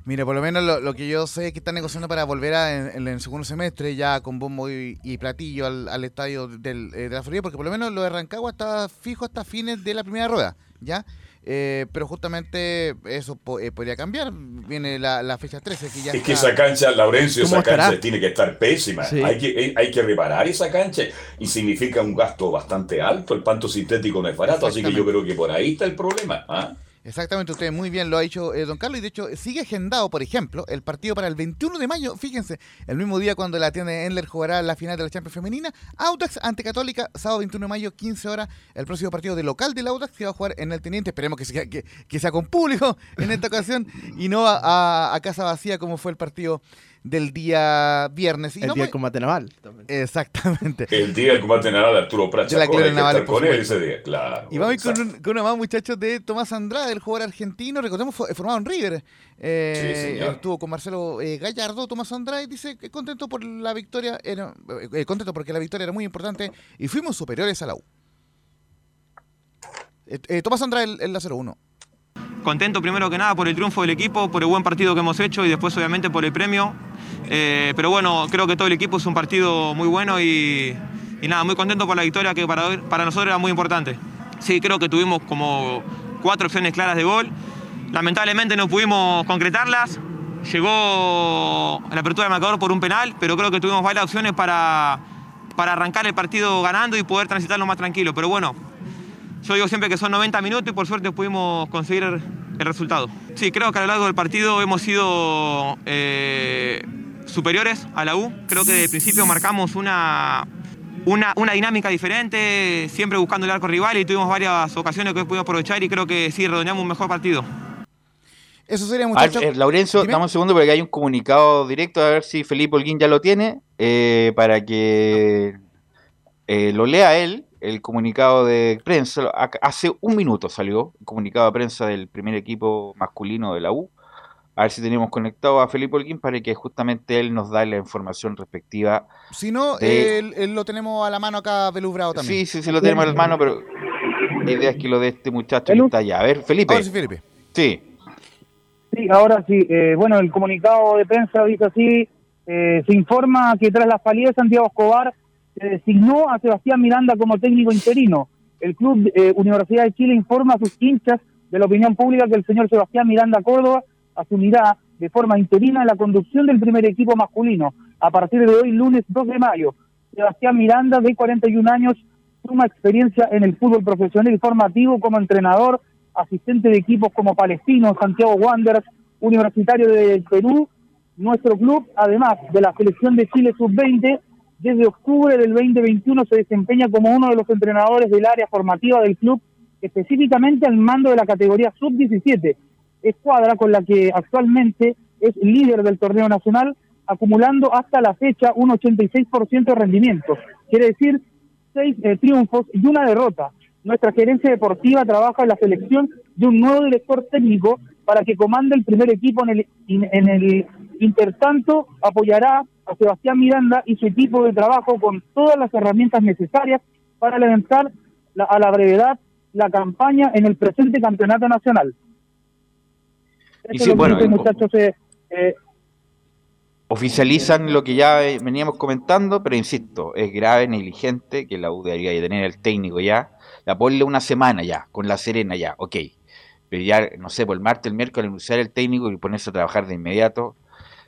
Mira, por lo menos lo, lo que yo sé es que están negociando para volver a, en, en el segundo semestre ya con bombo y, y platillo al, al estadio del, eh, de la Florida, porque por lo menos lo de Rancagua está fijo hasta fines de la primera rueda, ¿ya? Eh, pero justamente eso po- eh, podría cambiar. Viene la, la fecha 13 que ya Es que esa cancha, Laurencio, ¿Cómo esa cancha tiene que estar pésima. Sí. Hay, que, eh, hay que reparar esa cancha y significa un gasto bastante alto. El panto sintético no es barato, así que yo creo que por ahí está el problema. ¿ah? Exactamente, usted muy bien lo ha dicho eh, don Carlos y de hecho sigue agendado, por ejemplo, el partido para el 21 de mayo, fíjense, el mismo día cuando la tienda Endler jugará la final de la Champions Femenina, Audax ante Católica, sábado 21 de mayo, 15 horas, el próximo partido de local del Audax que va a jugar en el Teniente, esperemos que sea, que, sea con público en esta ocasión y no a casa vacía como fue el partido del día viernes. Y El no día del combate naval. Exactamente. El día del combate naval de Arturo Prat. De la Gloria Naval, con él ese día, claro. Y vamos a ir con, un- con una más, muchachos, de Tomás Andrade, el jugador argentino. Recordemos, formado en River. Eh, Sí, señor. Estuvo con Marcelo eh, Gallardo. Tomás Andrade dice que contento por la victoria. Era, eh, contento porque la victoria era muy importante y fuimos superiores a la U. Eh, eh, Tomás Andrade, el, el la 0-1. Contento primero que nada por el triunfo del equipo, por el buen partido que hemos hecho y después obviamente por el premio. Eh, pero bueno, creo que todo el equipo es un partido muy bueno y, nada, muy contento por la victoria que para, para nosotros era muy importante. Sí, creo que tuvimos como cuatro opciones claras de gol. Lamentablemente no pudimos concretarlas. Llegó la apertura del marcador por un penal, pero creo que tuvimos varias opciones para, para arrancar el partido ganando y poder transitarlo más tranquilo. Pero bueno, yo digo siempre que son 90 minutos y por suerte pudimos conseguir el resultado. Sí, creo que a lo largo del partido hemos sido eh, superiores a la U. Creo que de principio marcamos una, una, una dinámica diferente, siempre buscando el arco rival y tuvimos varias ocasiones que pudimos aprovechar y creo que sí, redondeamos un mejor partido. Eso sería, A ver, muchachos. eh, Laurencio, Dime. dame un segundo porque hay un comunicado directo, a ver si Felipe Holguín ya lo tiene, eh, para que eh, lo lea él, el comunicado de prensa. Ac- Hace un minuto salió el comunicado de prensa del primer equipo masculino de la U. A ver si tenemos conectado a Felipe Holguín para que justamente él nos da la información respectiva. Si no, de- él- él lo tenemos a la mano acá, Belus también. Sí, sí, sí, lo tenemos en la mano, pero la idea es que lo de este muchacho que está allá. A ver, Felipe. Ahora sí, Felipe. Sí. Sí, ahora sí. Eh, bueno, el comunicado de prensa dice así, eh, se informa que tras la salida de Santiago Escobar se designó a Sebastián Miranda como técnico interino. El Club eh, Universidad de Chile informa a sus hinchas de la opinión pública que el señor Sebastián Miranda Córdoba asumirá de forma interina la conducción del primer equipo masculino a partir de hoy, lunes 2 de mayo. Sebastián Miranda, de 41 años, suma experiencia en el fútbol profesional y formativo como entrenador, asistente de equipos como Palestino, Santiago Wanderers, Universitario de Perú, nuestro club, además de la selección de Chile sub-20, desde octubre del 2021 se desempeña como uno de los entrenadores del área formativa del club, específicamente al mando de la categoría sub-17, escuadra con la que actualmente es líder del torneo nacional, acumulando hasta la fecha un 86% de rendimiento. Quiere decir, seis eh, triunfos y una derrota. Nuestra gerencia deportiva trabaja en la selección de un nuevo director técnico para que comande el primer equipo en el, en el intertanto, apoyará a Sebastián Miranda y su equipo de trabajo con todas las herramientas necesarias para levantar a la brevedad la campaña en el presente campeonato nacional. Y sí, bueno, muchachos, eh, eh, oficializan lo que ya veníamos comentando, pero insisto, es grave, negligente, que la U debería tener el técnico ya, la ponle una semana ya, con la Serena ya, ok. Pero ya, no sé, por el martes, el miércoles, anunciar el técnico y ponerse a trabajar de inmediato.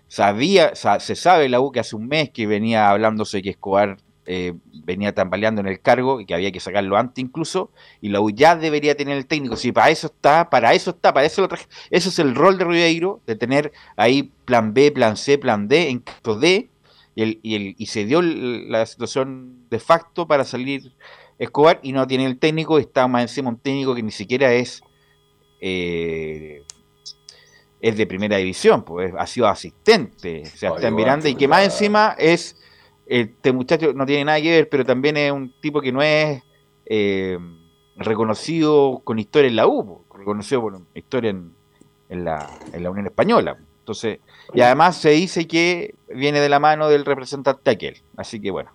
Sabía, se sabe la U que hace un mes que venía hablándose que Escobar eh, venía tambaleando en el cargo y que había que sacarlo antes incluso, y la U ya debería tener el técnico. Si para eso está, para eso está, para eso lo traje. Ese es el rol de Ribeiro, de tener ahí plan B, plan C, plan D, en caso D, y, el, y, el, y se dio la situación de facto para salir Escobar y no tiene el técnico, está más encima un técnico que ni siquiera es eh, es de primera división, pues ha sido asistente, o sea, está en Miranda y que más encima es este muchacho no tiene nada que ver, pero también es un tipo que no es eh, reconocido con historia en la U, reconocido por historia en, la, en la Unión Española. Entonces, y además se dice que viene de la mano del representante aquel. Así que bueno,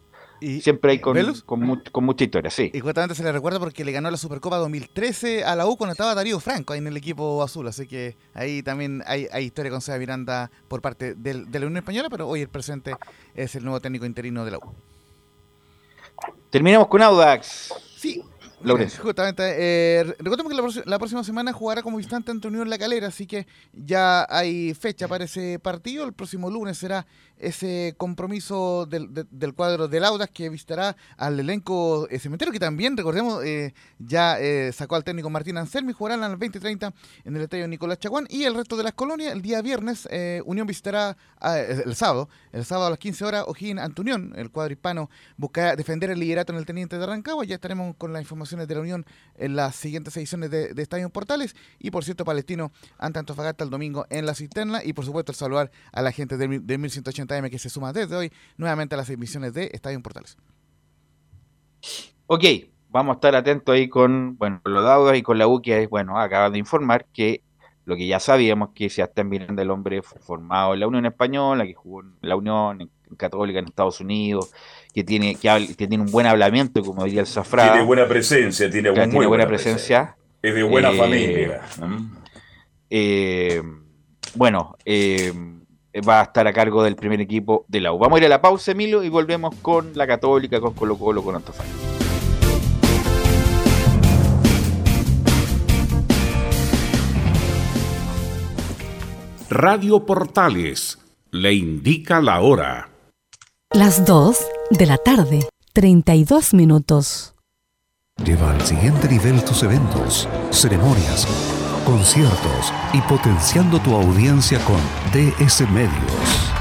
Siempre hay con, con, mucha historia, sí. Y justamente se le recuerda porque le ganó la Supercopa 2013 a la U cuando estaba Darío Franco ahí en el equipo azul. Así que ahí también hay, historia con Seba Miranda por parte del, de la Unión Española, pero hoy el presente es el nuevo técnico interino de la U. Terminamos con Audax. Sí, Justamente, eh, recordemos que la, próxima semana jugará como visitante ante Unión La Calera, así que ya hay fecha para ese partido. El próximo lunes será ese compromiso del, del cuadro del Audas que visitará al elenco eh, cementerio, que también, recordemos, eh, ya eh, sacó al técnico Martín Anselmi, jugarán a las 20.30 en el estadio Nicolás Chaguán. Y el resto de las colonias, el día viernes, Unión visitará el sábado, el sábado a las 15 horas, O'Higgins ante Unión. El cuadro hispano buscará defender el liderato en el Teniente de Rancagua. Ya estaremos con las de la Unión en las siguientes ediciones de, Estadio Portales. Y por cierto, Palestino ante Antofagasta el domingo en la cisterna. Y por supuesto, el saludar a la gente del, del 1180 que se suma desde hoy nuevamente a las emisiones de Estadio Portales. Ok, vamos a estar atentos ahí con, bueno, los dados y con la U que, bueno, acaba de informar que lo que ya sabíamos que se está mirando el hombre formado en la Unión Española, que jugó en la Unión Católica en Estados Unidos, que tiene que, tiene un buen hablamiento, como diría el Zafra. Tiene buena presencia, tiene, muy buena, presencia. Es de buena eh, familia. Eh, bueno, eh, va a estar a cargo del primer equipo de la U. Vamos a ir a la pausa, Emilio, y volvemos con la Católica, con Colo Colo, con Antofagasta. Radio Portales le indica la hora. Las 2 de la tarde, 32 minutos. Lleva al siguiente nivel tus eventos, ceremonias conciertos y potenciando tu audiencia con DS Medios.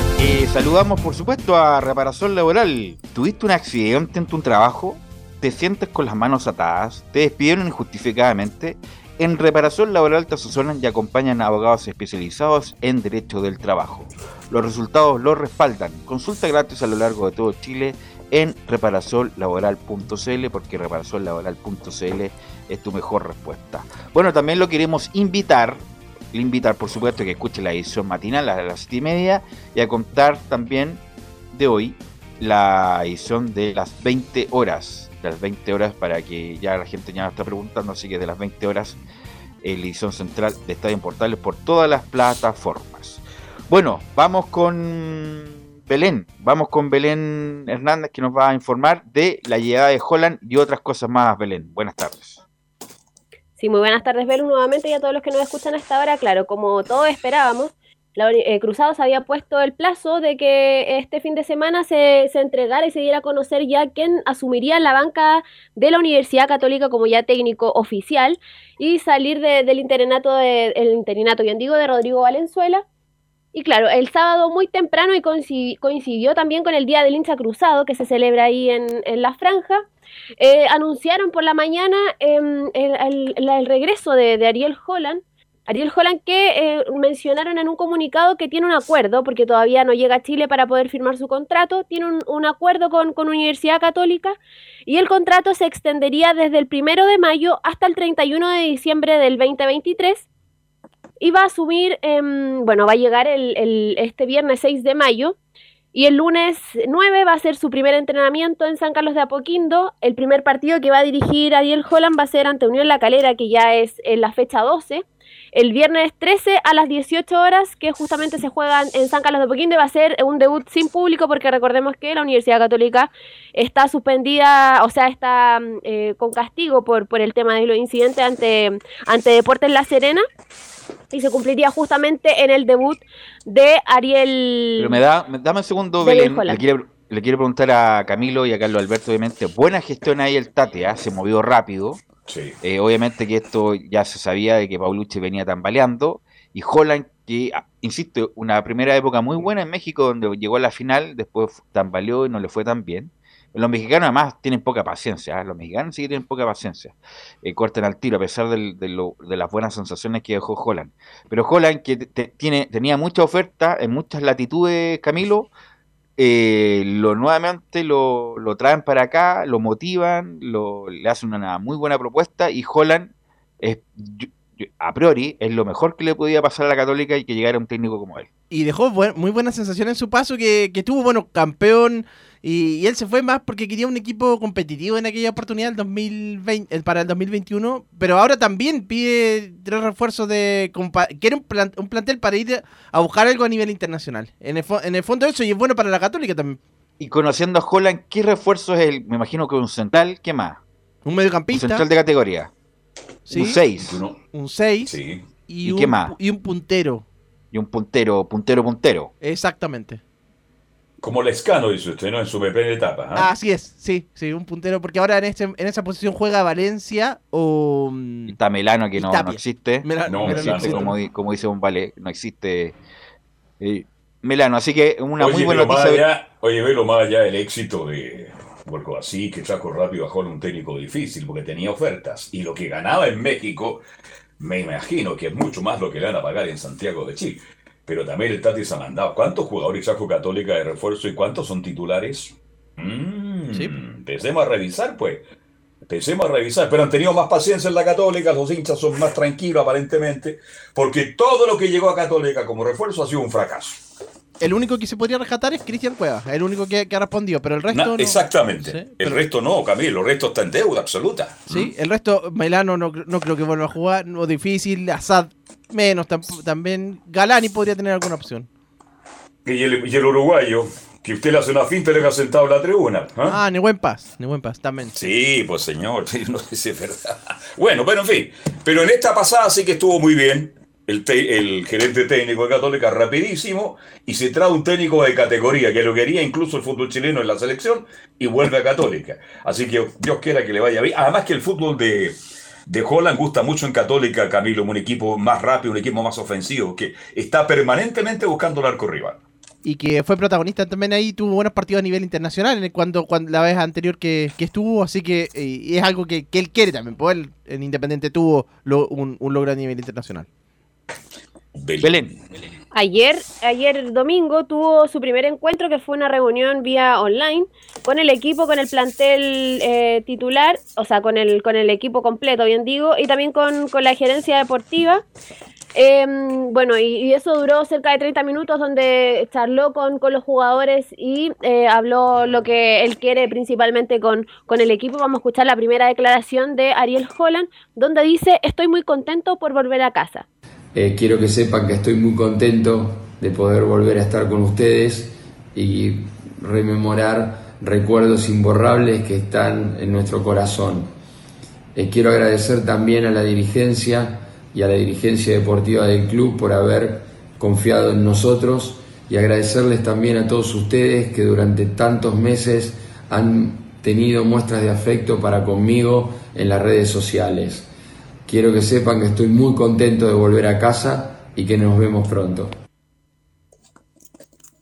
eh, saludamos por supuesto a Reparación Laboral. ¿Tuviste un accidente en tu trabajo? ¿Te sientes con las manos atadas? ¿Te despidieron injustificadamente? En Reparación Laboral te asesoran y acompañan a abogados especializados en Derecho del Trabajo. Los resultados los respaldan. Consulta gratis a lo largo de todo Chile en reparacionlaboral.cl porque reparacionlaboral.cl es tu mejor respuesta. Bueno, también lo queremos invitar le invitar, por supuesto, que escuche la edición matinal a las 7 y media y a contar también de hoy la edición de las 20 horas. Las 20 horas para que ya la gente ya está preguntando, así que de las 20 horas, la edición central de Estadio por todas las plataformas. Bueno, vamos con Belén. Vamos con Belén Hernández que nos va a informar de la llegada de Holland y otras cosas más. Belén, buenas tardes. Sí, muy buenas tardes, Belu, nuevamente y a todos los que nos escuchan hasta ahora. Claro, como todos esperábamos, la, eh, Cruzados había puesto el plazo de que este fin de semana se, se, entregara y se diera a conocer ya quién asumiría la banca de la Universidad Católica como ya técnico oficial y salir de, del interinato, de, el bien digo, de Rodrigo Valenzuela. Y claro, el sábado muy temprano y coincidió, coincidió también con el Día del Hincha Cruzado que se celebra ahí en, en la franja. Eh, anunciaron por la mañana em, el, regreso de, Ariel Holland. Ariel Holland que eh, mencionaron en un comunicado que tiene un acuerdo, porque todavía no llega a Chile para poder firmar su contrato, tiene un, acuerdo con, con, Universidad Católica y el contrato se extendería desde el primero de mayo hasta el 31 de diciembre del 2023 y va a asumir, eh, bueno, va a llegar el, este viernes 6 de mayo y el lunes 9 va a ser su primer entrenamiento en San Carlos de Apoquindo. El primer partido que va a dirigir Ariel Holland va a ser ante Unión La Calera, que ya es en la fecha 12. El viernes 13 a las 18 horas, que justamente se juegan en San Carlos de Apoquindo, y va a ser un debut sin público, porque recordemos que la Universidad Católica está suspendida, o sea, está eh, con castigo por, por el tema de los incidentes ante, ante Deportes La Serena y se cumpliría justamente en el debut de Ariel. Pero me da, me, dame un segundo, Belén. Le quiero, le quiero, preguntar a Camilo y a Carlos Alberto, obviamente. Buena gestión ahí el Tate, ¿eh? se movió rápido. Eh, obviamente que esto ya se sabía de que Paulucci venía tambaleando. Y Holland, que, insisto, una primera época muy buena en México, donde llegó a la final, después tambaleó y no le fue tan bien. Los mexicanos además tienen poca paciencia, ¿eh? los mexicanos sí tienen poca paciencia. Eh, cortan al tiro a pesar de, lo, de, las buenas sensaciones que dejó Holland. Pero Holland, que te, tiene, tenía mucha oferta en muchas latitudes, Camilo, eh, lo nuevamente lo, lo, traen para acá, lo motivan, lo, le hacen una muy buena propuesta y Holland es, a priori es lo mejor que le podía pasar a la Católica y que llegara un técnico como él. Y dejó buen, muy buena sensación en su paso, que, que tuvo, bueno, campeón. Y, y, él se fue más porque quería un equipo competitivo en aquella oportunidad el 2020, para el 2021. Pero ahora también pide tres refuerzos de. Quiere un, plan, un plantel para ir a buscar algo a nivel internacional. En el, en el fondo, eso y es bueno para la Católica también. Y conociendo a Holland, ¿qué refuerzo es el? Me imagino que un central, ¿qué más? Un mediocampista. Un central de categoría. ¿Sí? Un 6. Un 6. Sí. Y, ¿Y un, qué más? Y un puntero. Y un puntero, puntero, puntero. Exactamente. Como Lescano, dice usted, ¿no? En su primera etapa. ¿eh? Así es, sí, sí, un puntero, porque ahora en, este, en esa posición juega Valencia o... mm, Y está Melano, que no, no, existe. Melano, No, Melano existe. Como, di- como dice un vale, no existe eh, Melano. Así que una oye, muy buena noticia. allá, oye, velo más allá del éxito de Vuelco así, que trajo rápido a Holland un técnico difícil, porque tenía ofertas. Y lo que ganaba en México, me imagino que es mucho más lo que le van a pagar en Santiago de Chile. Pero también el Tati mandado. ¿Cuántos jugadores trajo Católica de refuerzo y cuántos son titulares? Mm, Sí. Empecemos a revisar, pues. Empecemos a revisar. Pero han tenido más paciencia en la Católica, los hinchas son más tranquilos aparentemente, porque todo lo que llegó a Católica como refuerzo ha sido un fracaso. El único que se podría rescatar es Cristian Cuevas, el único que, que ha respondido, pero el resto no. Exactamente. Sí, el pero- resto no, Camilo. El resto está en deuda absoluta. Sí, el resto, Melano no, no creo que vuelva a jugar, no difícil, Assad menos también, Galani podría tener alguna opción. Y el, y el uruguayo, que usted le hace una finta y le deja sentado en la tribuna. ¿ah? Ah, Nehuen Paz, Nehuen Paz también. Sí, pues señor, no sé si es verdad. Bueno, pero en fin. Pero en esta pasada sí que estuvo muy bien. El, te- el gerente técnico de Católica rapidísimo y se trae un técnico de categoría que lo quería incluso el fútbol chileno en la selección y vuelve a Católica. Así que Dios quiera que le vaya bien. Además que el fútbol de, de Holland gusta mucho en Católica, Camilo, un equipo más rápido, un equipo más ofensivo, que está permanentemente buscando el arco rival. y que fue protagonista también ahí, tuvo buenos partidos a nivel internacional el- cuando, cuando la vez anterior que, estuvo, así que eh, es algo que, él quiere también, pues él en Independiente tuvo un logro a nivel internacional. Belén. Ayer, ayer domingo tuvo su primer encuentro que fue una reunión vía online con el equipo, con el plantel eh, titular, o sea, con el, con el equipo completo, bien digo, y también con, con la gerencia deportiva. Eh, bueno, y, y eso duró cerca de 30 minutos donde charló con, con los jugadores y eh, habló lo que él quiere principalmente con, con el equipo. Vamos a escuchar la primera declaración de Ariel Holland, donde dice, estoy muy contento por volver a casa. Eh, quiero que sepan que estoy muy contento de poder volver a estar con ustedes y rememorar recuerdos imborrables que están en nuestro corazón. Eh, quiero agradecer también a la dirigencia y a la dirigencia deportiva del club por haber confiado en nosotros y agradecerles también a todos ustedes que durante tantos meses han tenido muestras de afecto para conmigo en las redes sociales. Quiero que sepan que estoy muy contento de volver a casa y que nos vemos pronto.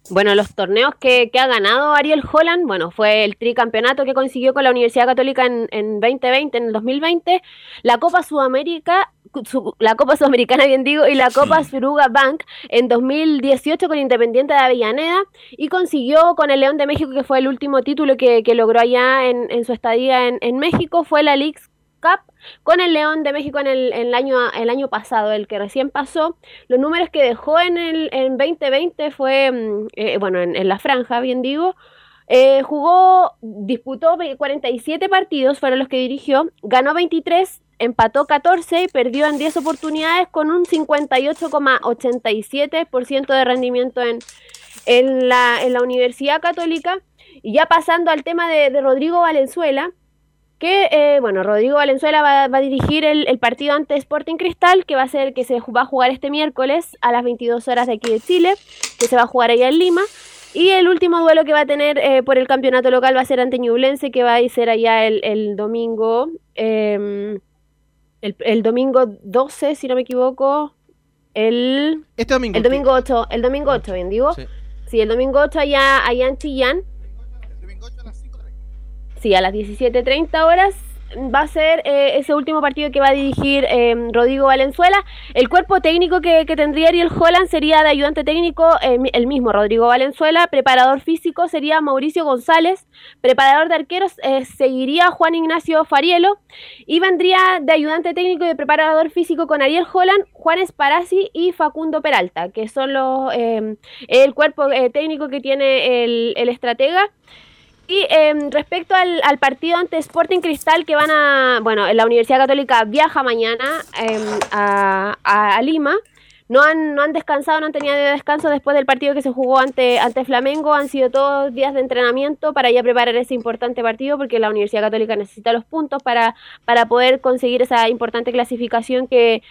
Bueno, los torneos que, que ha ganado Ariel Holland, bueno, fue el tricampeonato que consiguió con la Universidad Católica en, en 2020, en el 2020, la Copa Sudamérica, su- la Copa Sudamericana, bien digo, y la Copa Suruga Bank en 2018 con Independiente de Avellaneda, y consiguió con el León de México, que fue el último título que, que logró allá en, en su estadía en, en México, fue la Leagues Cup con el León de México en el, año, el año pasado, el que recién pasó. Los números que dejó en el en 2020 fue, mm, eh, bueno, en, la franja, bien digo. eh, jugó, disputó ve- 47 partidos, fueron los que dirigió, ganó 23, empató 14 y perdió en 10 oportunidades con un 58,87% de rendimiento en, en, la, en la Universidad Católica. Y ya pasando al tema de Rodrigo Valenzuela, que eh, bueno, Rodrigo Valenzuela va, va a dirigir el, el partido ante Sporting Cristal, que va a ser que se va a jugar este miércoles a las 22 horas de aquí de Chile, que se va a jugar allá en Lima. Y el último duelo que va a tener eh, por el campeonato local va a ser ante Ñublense, que va a ser allá el, el domingo, eh, el, el domingo 12, si no me equivoco, el, Este domingo. el domingo 8, el domingo 8, bien digo. Sí, el domingo 8 allá, allá en Chillán. Sí, a las 17.30 horas va a ser eh, ese último partido que va a dirigir eh, Rodrigo Valenzuela. El cuerpo técnico que, que tendría Ariel Holland sería de ayudante técnico eh, el mismo Rodrigo Valenzuela, preparador físico sería Mauricio González, preparador de arqueros seguiría Juan Ignacio Farielo y vendría de ayudante técnico y de preparador físico con Ariel Holland, Juan Esparazzi y Facundo Peralta, que son los el cuerpo técnico que tiene el estratega. Y em, respecto al, al partido ante Sporting Cristal que van a, bueno, la Universidad Católica viaja mañana em, a, a- a Lima. No han, no han descansado, no han tenido descanso después del partido que se jugó ante, ante Flamengo. Han sido todos días de entrenamiento para ya preparar ese importante partido porque la Universidad Católica necesita los puntos para, para poder conseguir esa importante clasificación que,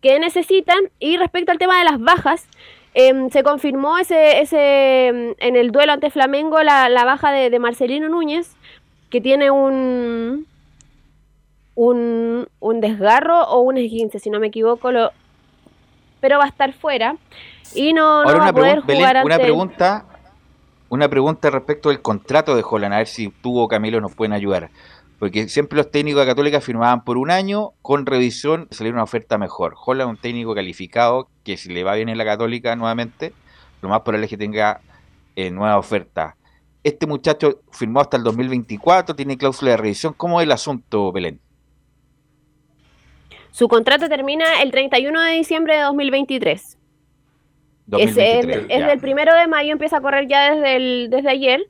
que necesitan. Y respecto al tema de las bajas, em, se confirmó ese, ese em, en el duelo ante Flamengo la, la baja de, de Marcelino Núñez, que tiene un, un, un desgarro o un esguince, si no me equivoco, lo, pero va a estar fuera y no, no Ahora va una, a poder pregun- Belén, jugar una ante... pregunta, una pregunta respecto del contrato de Holland, a ver si tú o Camilo nos pueden ayudar. Porque siempre los técnicos de Católica firmaban por un año, con revisión saliera una oferta mejor. Holland es un técnico calificado que si le va bien en la Católica nuevamente, lo más probable es que tenga eh, nueva oferta. Este muchacho firmó hasta el 2024, tiene cláusula de revisión. ¿Cómo es el asunto, Belén? Su contrato termina el 31 de diciembre de 2023. Es, 2023, es- es ya. del primero de mayo, empieza a correr ya desde, el, desde ayer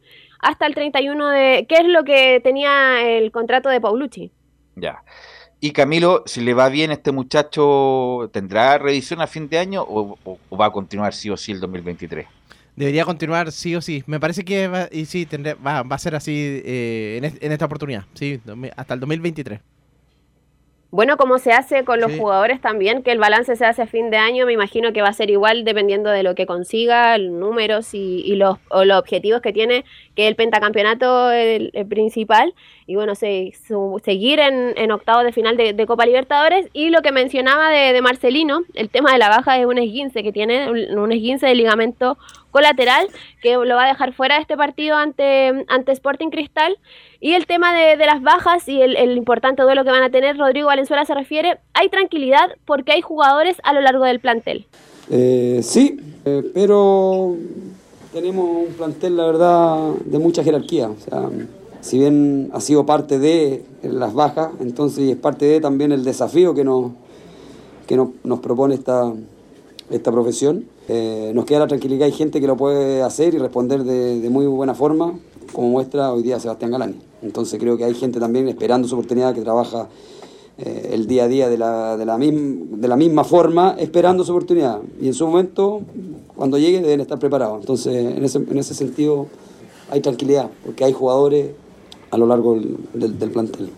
hasta el 31 de... ¿Qué es lo que tenía el contrato de Paulucci? Ya. Y Camilo, si le va bien a este muchacho, ¿tendrá revisión a fin de año o, o- o va a continuar sí o sí el 2023? Debería continuar sí o sí. Me parece que va, y sí, tendré- va, va a ser así eh, en, es- en esta oportunidad. Sí, hasta el 2023. Bueno, como se hace con los Sí. jugadores también, que el balance se hace a fin de año, me imagino que va a ser igual dependiendo de lo que consiga, números y, y los, o los objetivos que tiene, que el pentacampeonato el, el principal, y bueno, se, su- seguir en, en octavos de final de, de Copa Libertadores, y lo que mencionaba de, de Marcelino, el tema de la baja es un esguince que tiene, un un esguince de ligamento colateral, que lo va a dejar fuera de este partido ante, ante Sporting Cristal, y el tema de, de las bajas y el, el importante duelo que van a tener, Rodrigo Valenzuela se refiere, hay tranquilidad porque hay jugadores a lo largo del plantel. Eh, sí, eh, pero tenemos un plantel, la verdad, de mucha jerarquía. O sea, si bien ha sido parte de las bajas, entonces es parte de también el desafío que nos, que nos, nos propone esta, esta profesión. Eh, nos queda la tranquilidad, hay gente que lo puede hacer y responder de, de muy buena forma, como muestra hoy día Sebastián Galani. Entonces creo que hay gente también esperando su oportunidad que trabaja eh, el día a día de la, de, la misma, de la misma forma, esperando su oportunidad. Y en su momento, cuando llegue, deben estar preparados. Entonces, en ese, en ese sentido, hay tranquilidad, porque hay jugadores a lo largo del, del- del plantel.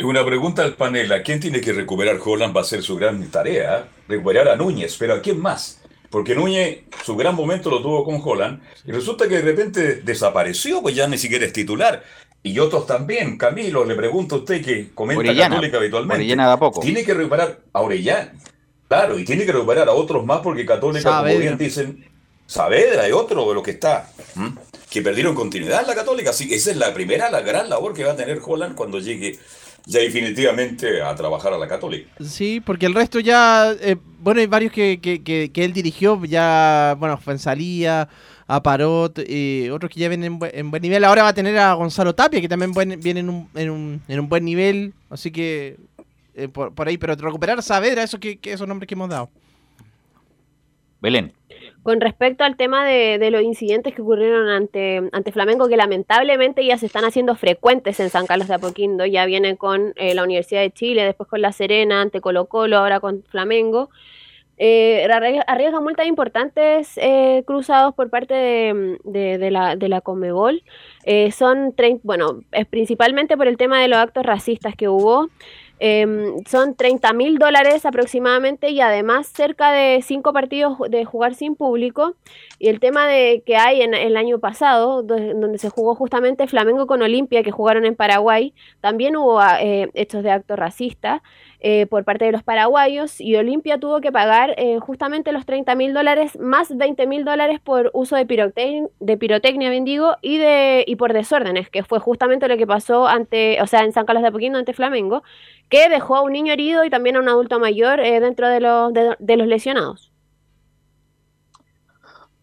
Una pregunta al panel. ¿A quién tiene que recuperar Holland? Va a ser su gran tarea. Recuperar a Núñez. Pero ¿a quién más? Porque Núñez, su gran momento lo tuvo con Holland. Y resulta que de repente desapareció, pues ya ni siquiera es titular. Y otros también. Camilo, le pregunto a usted que comenta Orellana. Católica habitualmente. Orellana da poco. Tiene que recuperar a Orellana. Claro, y tiene que recuperar a otros más porque Católica, Saavedra. como bien dicen, Saavedra y otro de los que está. Que perdieron continuidad en la Católica. Así que esa es la primera, la gran labor que va a tener Holland cuando llegue ya definitivamente a trabajar a la Católica. Sí, porque el resto ya, eh, bueno, hay varios que, que, que, que él dirigió, ya, bueno, Fuensalía, a Parot, eh, otros que ya vienen en buen, en buen nivel. Ahora va a tener a Gonzalo Tapia, que también buen- viene en un, en, un, en un buen nivel, así que eh, por, por ahí, pero recuperar Saavedra, eso que, que esos nombres que hemos dado. Belén. Con respecto al tema de, los incidentes que ocurrieron ante, ante Flamengo, que lamentablemente ya se están haciendo frecuentes en San Carlos de Apoquindo, ya vienen con eh, la Universidad de Chile, después con La Serena, ante Colo Colo, ahora con Flamengo. Eh, arrie- arriesgan multas importantes eh, cruzados por parte de, la, de la Comebol. Eh, son, bueno, es principalmente por el tema de los actos racistas que hubo. Em, son 30 mil dólares aproximadamente y además cerca de cinco partidos de jugar sin público. Y el tema de que hay en el año pasado, do- donde se jugó justamente Flamengo con Olimpia, que jugaron en Paraguay, también hubo ah, eh, hechos de acto racista eh, por parte de los paraguayos y Olimpia tuvo que pagar eh, justamente los 30 mil dólares más 20 mil dólares por uso de, de pirotecnia, bien digo, y, de, y por desórdenes, que fue justamente lo que pasó ante, o sea, en San Carlos de Apoquindo ante Flamengo, que dejó a un niño herido y también a un adulto mayor eh, dentro de los, de los lesionados.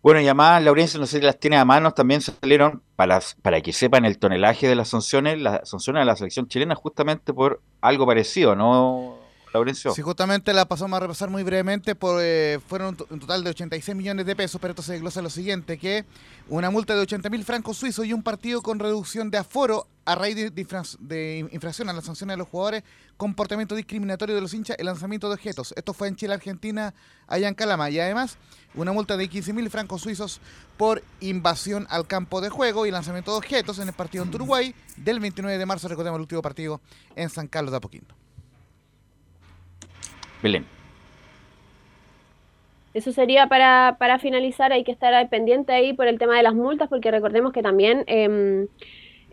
Bueno, y además, Laurencia, no sé si las tiene a manos, también salieron, para, para que sepan el tonelaje de las sanciones, las sanciones de la selección chilena justamente por algo parecido, ¿no, Laurencio? Sí, justamente la pasamos a repasar muy brevemente, por, eh, fueron un, to- un total de 86 millones de pesos, pero esto se desglosa lo siguiente, que una multa de 80 mil francos suizos y un partido con reducción de aforo a raíz de, de infracción a las sanciones de los jugadores, comportamiento discriminatorio de los hinchas, el lanzamiento de objetos. Esto fue en Chile, Argentina, allá en Calama. Y además, una multa de 15 mil francos suizos por invasión al campo de juego y lanzamiento de objetos en el partido en Uruguay del 29 de marzo, recordemos el último partido en San Carlos de Apoquindo. Belén. Eso sería para, para finalizar, hay que estar pendiente ahí por el tema de las multas, porque recordemos que también em,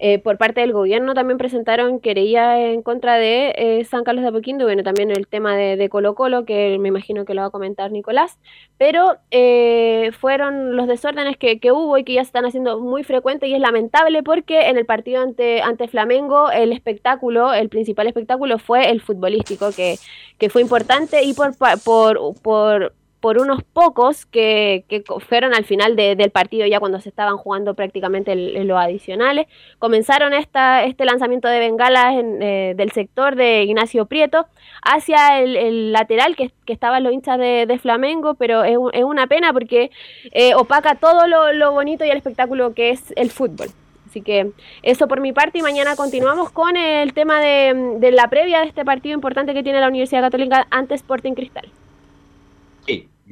eh, por parte del gobierno también presentaron querella en contra de eh, San Carlos de Apoquindo, bueno, también el tema de, de Colo Colo, que me imagino que lo va a comentar Nicolás, pero eh, fueron los desórdenes que, que hubo y que ya se están haciendo muy frecuentes y es lamentable porque en el partido ante, ante Flamengo el espectáculo, el principal espectáculo fue el futbolístico, que, que fue importante y por, por, por, por unos pocos que, que fueron al final de- del partido ya cuando se estaban jugando prácticamente el- los adicionales. Comenzaron esta, este lanzamiento de bengalas en, eh, del sector de Ignacio Prieto hacia el, lateral que, que estaban los hinchas de, Flamengo, pero es una pena porque eh, opaca todo lo, lo bonito y el espectáculo que es el fútbol. Así que eso por mi parte y mañana continuamos con el tema de, de la previa de este partido importante que tiene la Universidad Católica ante Sporting Cristal.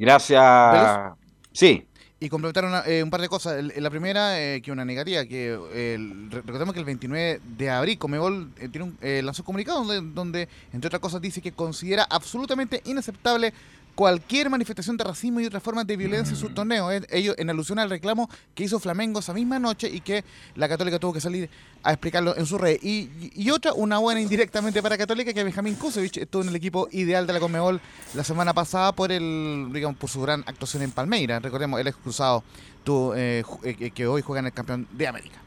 Gracias. Sí. Y complementaron eh, un par de cosas. La primera, eh, que una negativa, que eh, recordemos que el 29 de abril Comebol eh, tiene un, eh, lanzó un comunicado donde, donde, entre otras cosas, dice que considera absolutamente inaceptable cualquier manifestación de racismo y otras formas de violencia en sus torneos. Eh, Ello en alusión al reclamo que hizo Flamengo esa misma noche y que la Católica tuvo que salir a explicarlo en su red. Y, y- y otra, una buena indirectamente para Católica, que Benjamín Kusevich estuvo en el equipo ideal de la Conmebol la semana pasada por el digamos por su gran actuación en Palmeiras. Recordemos, el ex cruzado tuvo, eh, eh, que- hoy juega en el campeón de América.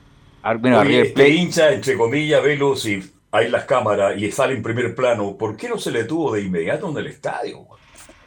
Bueno, Oye, este Plate- hincha, entre comillas, velo, si hay las cámaras y sale en primer plano, ¿por qué no se le tuvo de inmediato en el estadio?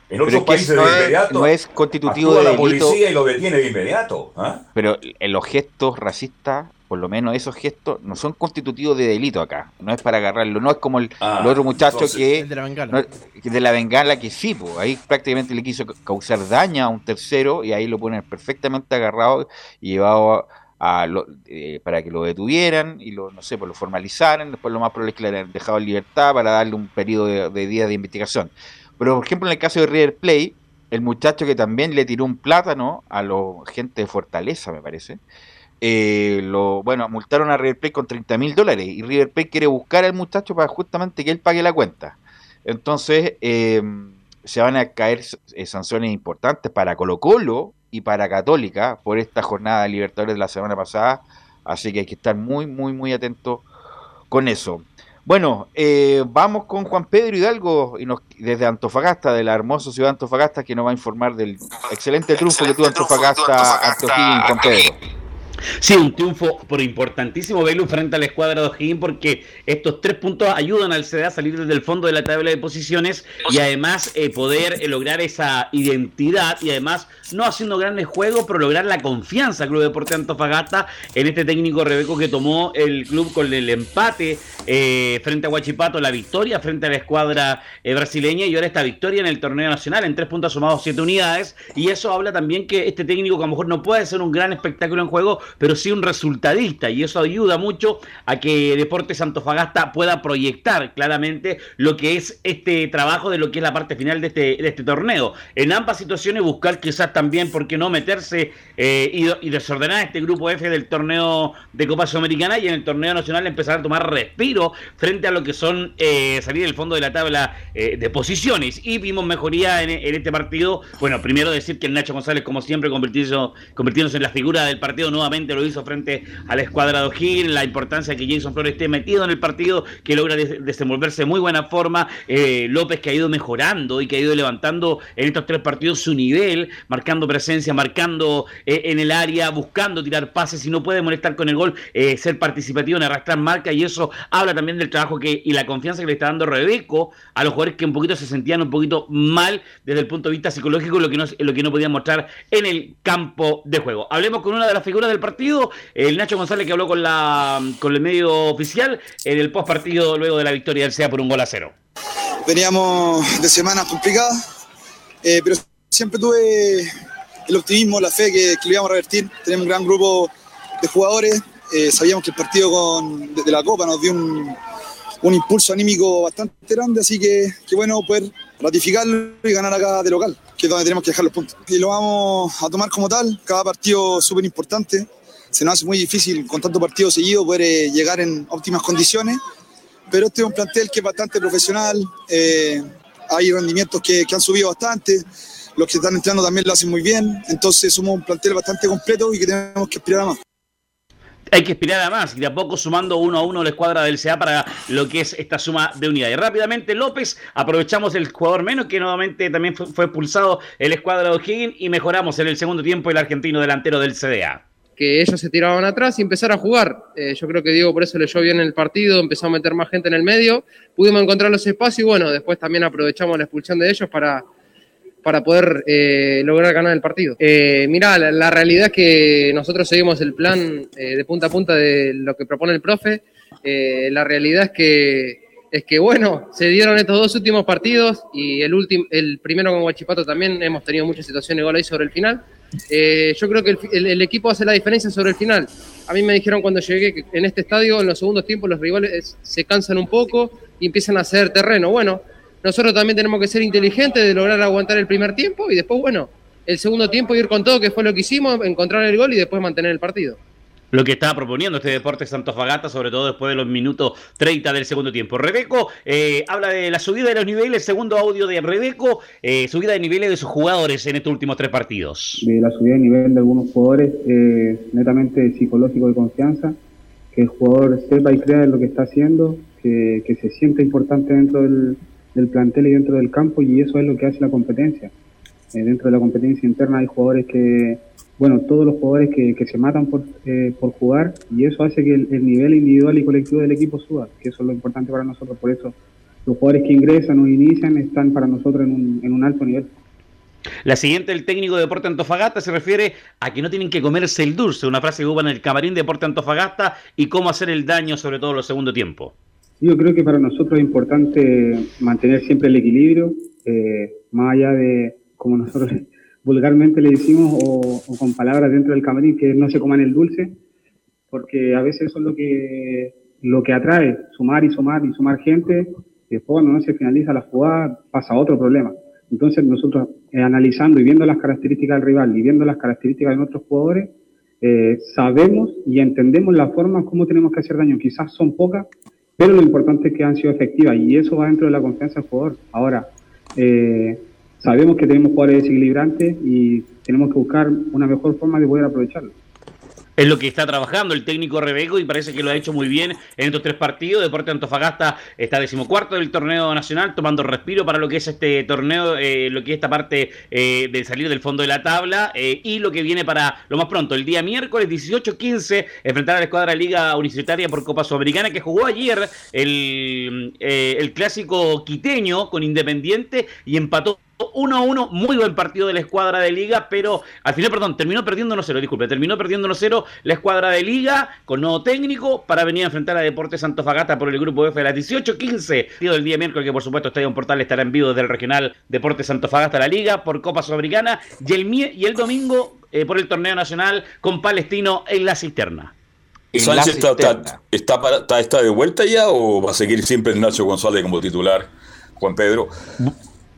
En otros países no de es- inmediato no es constitutivo de la delito. policía y lo detiene de inmediato. ¿ah? Pero en los gestos racistas, por lo menos esos gestos, no son constitutivos de delito acá. No es para agarrarlo. No es como el, Ah, el otro muchacho entonces- que. El de la bengala. no, de la bengala que sí, po, ahí prácticamente le quiso ca- causar daño a un tercero y ahí lo ponen perfectamente agarrado y llevado a, a lo- eh, para que lo detuvieran y lo, no sé, pues lo formalizaran. Después lo más probable es que le hayan dejado en libertad para darle un periodo de, de días de investigación. Pero por ejemplo en el caso de River Play, el muchacho que también le tiró un plátano a la gente de Fortaleza, me parece. eh, lo, bueno, multaron a River Plate con 30 mil dólares y River Plate quiere buscar al muchacho para justamente que él pague la cuenta. Entonces, eh, se van a caer eh, sanciones importantes para Colo Colo y para Católica por esta jornada de Libertadores de la semana pasada. Así que hay que estar muy, muy, muy atentos con eso. Bueno, eh, vamos con Juan Pedro Hidalgo y nos, desde Antofagasta, de la hermosa ciudad de Antofagasta, que nos va a informar del excelente triunfo que tuvo Antofagasta ante O'Higgins, Juan Pedro. Sí, un triunfo pero importantísimo, Belu, frente a la escuadra de O'Higgins, porque estos tres puntos ayudan al CDA a salir desde el fondo de la tabla de posiciones y además eh, poder eh, lograr esa identidad y además no haciendo grandes juegos, pero lograr la confianza Club Deporte Antofagasta en este técnico Rebeco que tomó el club con el empate eh, frente a Huachipato, la victoria frente a la escuadra eh, brasileña y ahora esta victoria en el torneo nacional en tres puntos sumados siete unidades. Y eso habla también que este técnico que a lo mejor no puede ser un gran espectáculo en juego, pero sí un resultadista y eso ayuda mucho a que Deportes Antofagasta pueda proyectar claramente lo que es este trabajo de lo que es la parte final de este, de este torneo. En ambas situaciones buscar quizás también, ¿por qué no meterse eh, y, desordenar este grupo F del torneo de Copa Sudamericana y en el torneo nacional empezar a tomar respiro frente a lo que son eh, salir del fondo de la tabla eh, de posiciones y vimos mejoría en, en este partido. Bueno, primero decir que el Nacho González, como siempre, convirtiéndose, convirtiéndose en la figura del partido nuevamente, lo hizo frente a la escuadra de O'Higgins, la importancia que Jason Flores esté metido en el partido, que logra des- desenvolverse de muy buena forma, eh, López que ha ido mejorando y que ha ido levantando en estos tres partidos su nivel, marcando presencia, marcando eh, en el área, buscando tirar pases, si no puede molestar con el gol, eh, ser participativo en arrastrar marca y eso habla también del trabajo que y la confianza que le está dando Rebeco a los jugadores que un poquito se sentían un poquito mal desde el punto de vista psicológico, lo que no, lo que no podían mostrar en el campo de juego. Hablemos con una de las figuras del partido, el Nacho González que habló con, la, con el medio oficial en el post partido luego de la victoria del SEA por un gol a cero. Veníamos de semanas complicadas, eh, pero siempre tuve el optimismo, la fe que, que lo íbamos a revertir. Tenemos un gran grupo de jugadores, eh, sabíamos que el partido con, de, de la Copa nos dio un, un impulso anímico bastante grande, así que, que bueno poder ratificarlo y ganar acá de local, que es donde tenemos que dejar los puntos. Y lo vamos a tomar como tal, cada partido súper importante. Se nos hace muy difícil con tanto partido seguido poder eh, llegar en óptimas condiciones, pero este es un plantel que es bastante profesional, eh, hay rendimientos que, que han subido bastante, los que están entrando también lo hacen muy bien, entonces somos un plantel bastante completo y que tenemos que aspirar a más. hay que aspirar a más y de a poco sumando uno a uno la escuadra del CA para lo que es esta suma de unidades. Rápidamente López, aprovechamos el jugador menos que nuevamente también fue, fue expulsado el escuadra de O'Higgins y mejoramos en el segundo tiempo el argentino delantero del CDA. Que ellos se tiraban atrás y empezar a jugar. Eh, yo creo que Diego por eso leyó bien el partido, empezó a meter más gente en el medio, pudimos encontrar los espacios y bueno, después también aprovechamos la expulsión de ellos para, para poder eh, lograr ganar el partido. Eh, mirá, la, realidad es que nosotros seguimos el plan eh, de punta a punta de lo que propone el profe. La realidad es que, es que, bueno, se dieron estos dos últimos partidos y el, último, el primero con Guachipato también hemos tenido muchas situaciones de gol ahí sobre el final. Eh, yo creo que el, el- equipo hace la diferencia sobre el final. A mí me dijeron cuando llegué que en este estadio, en los segundos tiempos, los rivales se cansan un poco y empiezan a hacer terreno. Bueno, nosotros también tenemos que ser inteligentes de lograr aguantar el primer tiempo y después, bueno, el segundo tiempo ir con todo, que fue lo que hicimos, encontrar el gol y después mantener el partido lo que estaba proponiendo este Deportes Fagata, sobre todo después de los minutos 30 del segundo tiempo. Rebeco eh, habla de la subida de los niveles, segundo audio de Rebeco, eh, subida de niveles de sus jugadores en estos últimos tres partidos. De la subida de nivel de algunos jugadores, eh, netamente psicológico de confianza, que el jugador sepa y crea en lo que está haciendo, que, se siente importante dentro del, del, plantel y dentro del campo, y eso es lo que hace la competencia. dentro de la competencia interna hay jugadores que bueno, todos los jugadores que, que se matan por, eh, por jugar y eso hace que el, nivel individual y colectivo del equipo suba, que eso es lo importante para nosotros. Por eso los jugadores que ingresan o inician están para nosotros en un, en un alto nivel. La siguiente, el técnico de Deporte Antofagasta, se refiere a que no tienen que comerse el dulce, una frase que hubo en el camarín de Deporte Antofagasta, y cómo hacer el daño, sobre todo en los segundos tiempos. Yo creo que para nosotros es importante mantener siempre el equilibrio, eh, más allá de, como nosotros vulgarmente le decimos, o, con palabras dentro del camarín, que no se coman el dulce, porque a veces eso es lo que, lo que atrae, sumar y sumar y sumar gente, después no se finaliza la jugada pasa otro problema. Entonces nosotros eh, analizando y viendo las características del rival y viendo las características de nuestros jugadores, eh, sabemos y entendemos la forma como tenemos que hacer daño. Quizás son pocas, pero lo importante es que han sido efectivas y eso va dentro de la confianza del jugador. Ahora, eh, sabemos que tenemos jugadores desequilibrantes y tenemos que buscar una mejor forma de poder aprovecharlo. Es lo que está trabajando el técnico Rebeco y parece que lo ha hecho muy bien en estos tres partidos. Deporte Antofagasta está decimocuarto del torneo nacional, tomando respiro para lo que es este torneo, eh, lo que es esta parte eh, de salir del fondo de la tabla eh, y lo que viene para lo más pronto, el día miércoles 18-15, enfrentar a la escuadra Liga Universitaria por Copa Sudamericana que jugó ayer el, el clásico quiteño con Independiente y empató 1 a 1, muy buen partido de la escuadra de Liga, pero al final, perdón, terminó perdiendo 1-0, disculpe, terminó perdiendo 1-0 la escuadra de Liga con nuevo técnico para venir a enfrentar a Deportes Santofagasta por el grupo F de las 18-15 del día miércoles, que por supuesto Estadio Portal estará en vivo desde el regional Deportes Santofagasta la Liga por Copa Sudamericana y el, y el domingo eh, por el torneo nacional con Palestino en la cisterna. ¿Sánchez está, está, está, de vuelta ya o va a seguir siempre Ignacio González como titular? Juan Pedro.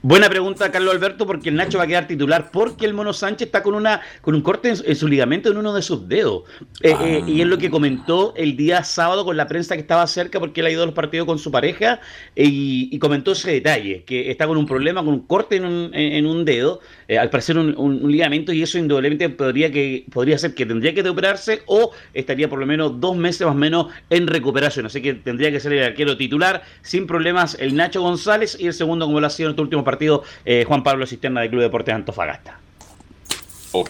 Buena pregunta, Carlos Alberto, porque el Nacho va a quedar titular, porque el Mono Sánchez está con una con un corte en, su ligamento en uno de sus dedos. Eh, eh, y es lo que comentó el día sábado con la prensa que estaba cerca, porque él ha ido a los partidos con su pareja, y, comentó ese detalle, que está con un problema, con un corte en un, en un dedo, eh, al parecer un, ligamento, y eso indudablemente podría, que, podría ser que tendría que operarse o estaría por lo menos dos meses más o menos en recuperación. Así que tendría que ser el arquero titular, sin problemas, el Nacho González, y el segundo, como lo ha sido en este último partido eh, Juan Pablo Cisterna del Club Deportes Antofagasta. Ok.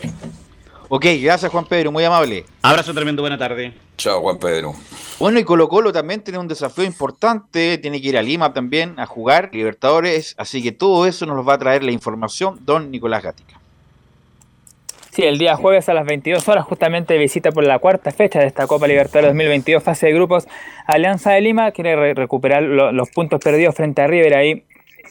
Ok, gracias Juan Pedro, muy amable. Abrazo tremendo, buena tarde. Chao Juan Pedro. Bueno, y Colo Colo también tiene un desafío importante, tiene que ir a Lima también a jugar Libertadores, así que todo eso nos va a traer la información don Nicolás Gatica. Sí, el día jueves a las 22 horas justamente visita por la cuarta fecha de esta Copa Libertadores 2022 fase de grupos Alianza de Lima, quiere recuperar los puntos perdidos frente a River ahí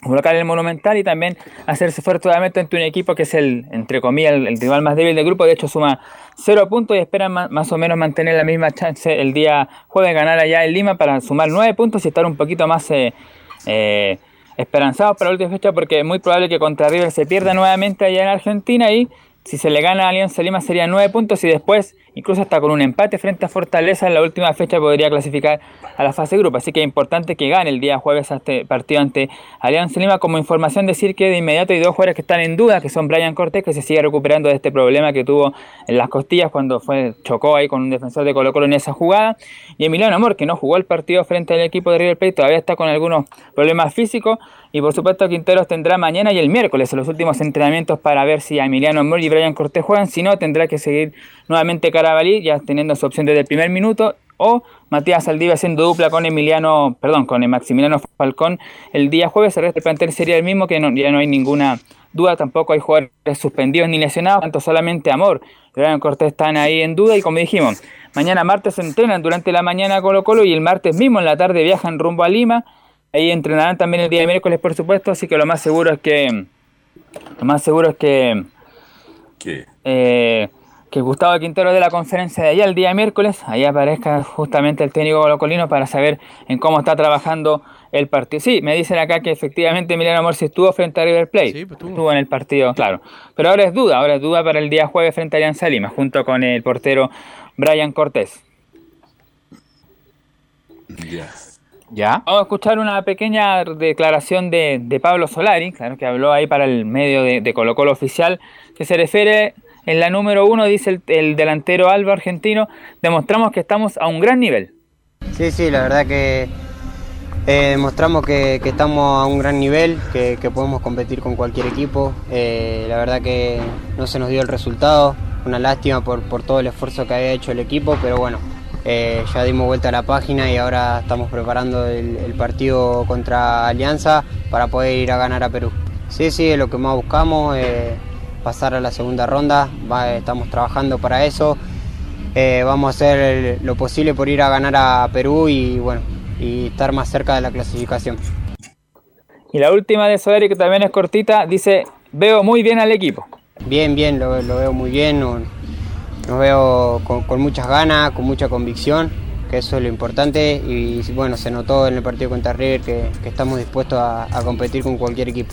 en el Monumental y también hacerse fuerte nuevamente ante un equipo que es el, entre comillas, el, rival más débil del grupo. De hecho, suma cero puntos y espera más, o menos mantener la misma chance el día jueves, ganar allá en Lima para sumar nueve puntos y estar un poquito más eh, eh, esperanzados para la última fecha porque es muy probable que contra River se pierda nuevamente allá en Argentina y si se le gana a Alianza Lima serían nueve puntos y después, incluso hasta con un empate frente a Fortaleza en la última fecha podría clasificar a la fase grupo. Así que es importante que gane el día jueves este partido ante Alianza Lima. Como información decir que de inmediato hay dos jugadores que están en duda, que son Brian Cortés, que se sigue recuperando de este problema que tuvo en las costillas cuando fue chocó ahí con un defensor de Colo Colo en esa jugada. Y Emiliano Amor, que no jugó el partido frente al equipo de River Plate, todavía está con algunos problemas físicos. Y por supuesto Quinteros tendrá mañana y el miércoles los últimos entrenamientos para ver si Emiliano Amor y Brian Cortés juegan. Si no, tendrá que seguir nuevamente Carabalí, ya teniendo su opción desde el primer minuto. O Matías Aldiva haciendo dupla con Emiliano, perdón, con el Maximiliano Falcón el día jueves. El resto del plantel sería el mismo, que ya no hay ninguna duda. Tampoco hay jugadores suspendidos ni lesionados, tanto solamente Amor y Brian Cortés están ahí en duda. Y como dijimos, mañana martes se entrenan durante la mañana Colo Colo y el martes mismo en la tarde viajan rumbo a Lima Ahí entrenarán también el día de miércoles, por supuesto, así que lo más seguro es que. Lo más seguro es que. ¿Qué? Eh, que Gustavo Quintero de la conferencia de allá el día miércoles, ahí aparezca justamente el técnico colocolino para saber en cómo está trabajando el partido. Sí, me dicen acá que efectivamente Emiliano Morsi estuvo frente a River Plate, pues estuvo en el partido, claro. Pero ahora es duda, ahora es duda para el día jueves frente a Alianza Lima, junto con el portero Brian Cortés. Ya. ¿Ya? Vamos a escuchar una pequeña declaración de, de Pablo Solari, claro que habló ahí para el medio de, de Colo Colo oficial, que se refiere en la número uno, dice el, el delantero Alba argentino, demostramos que estamos a un gran nivel. Sí, sí, la verdad que eh, demostramos que, estamos a un gran nivel, que, podemos competir con cualquier equipo. Eh, la verdad que no se nos dio el resultado, una lástima por, por todo el esfuerzo que había hecho el equipo, pero bueno, eh, ya dimos vuelta a la página y ahora estamos preparando el, partido contra Alianza para poder ir a ganar a Perú. Sí, sí, es lo que más buscamos, pasar a la segunda ronda, va- estamos trabajando para eso. Eh, vamos a hacer lo posible por ir a ganar a Perú y bueno, y estar más cerca de la clasificación. Y la última de Solari, que también es cortita, dice, veo muy bien al equipo. Bien, bien, lo, lo veo muy bien, no- nos veo con, con muchas ganas, con mucha convicción, que eso es lo importante y bueno, se notó en el partido contra River que, que estamos dispuestos a, a competir con cualquier equipo.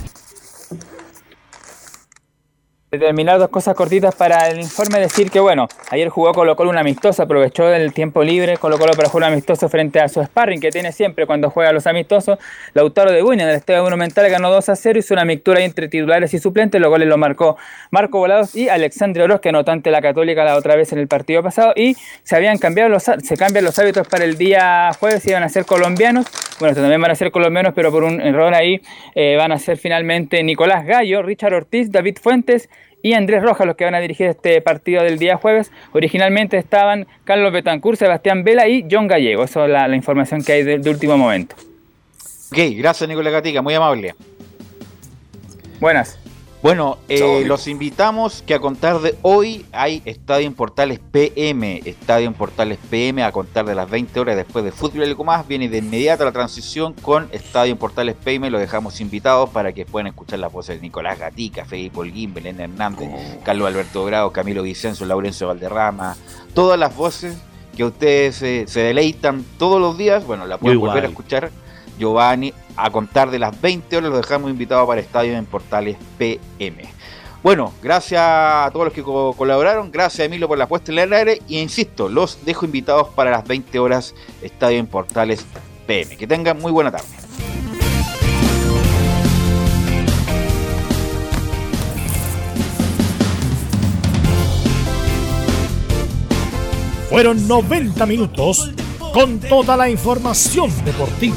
Determinar dos cosas cortitas para el informe, decir que bueno, ayer jugó Colo Colo un amistoso, aprovechó el tiempo libre Colo Colo para jugar un amistoso frente a su sparring que tiene siempre cuando juega los amistosos. Lautaro de Buña del Estadio Monumental ganó 2 a 0, hizo una mixtura entre titulares y suplentes, los goles lo marcó Marco Volados y Alexandre Oroz, que anotó ante la Católica la otra vez en el partido pasado, y se habían cambiado los, se cambian los hábitos para el día jueves, iban a ser colombianos, bueno, también van a ser colombianos, pero por un error ahí eh, van a ser finalmente Nicolás Gallo, Richard Ortiz, David Fuentes y Andrés Rojas los que van a dirigir este partido del día jueves. Originalmente estaban Carlos Betancourt, Sebastián Vela y John Gallego. Eso es la, la información que hay de, de último momento. Ok, gracias Nicolás Gatica, muy amable. Buenas. Bueno, eh, los invitamos que a contar de hoy hay Estadio en Portales PM. Estadio en Portales PM a contar de las 20 horas después de Fútbol y algo más. Viene de inmediato la transición con Estadio en Portales PM. Lo dejamos invitados para que puedan escuchar las voces de Nicolás Gatica, Felipe Holguín, Belén Hernández, Carlos Alberto Grado, Camilo Vicenzo, Laurencio Valderrama. Todas las voces que ustedes eh, se deleitan todos los días. Bueno, la pueden Muy volver a escuchar. Giovanni, a contar de las 20 horas, los dejamos invitados para Estadio en Portales PM. Bueno, gracias a todos los que co- colaboraron, gracias Emilio por la puesta en el aire y insisto, los dejo invitados para las 20 horas Estadio en Portales PM. Que tengan muy buena tarde. Fueron 90 minutos con toda la información deportiva.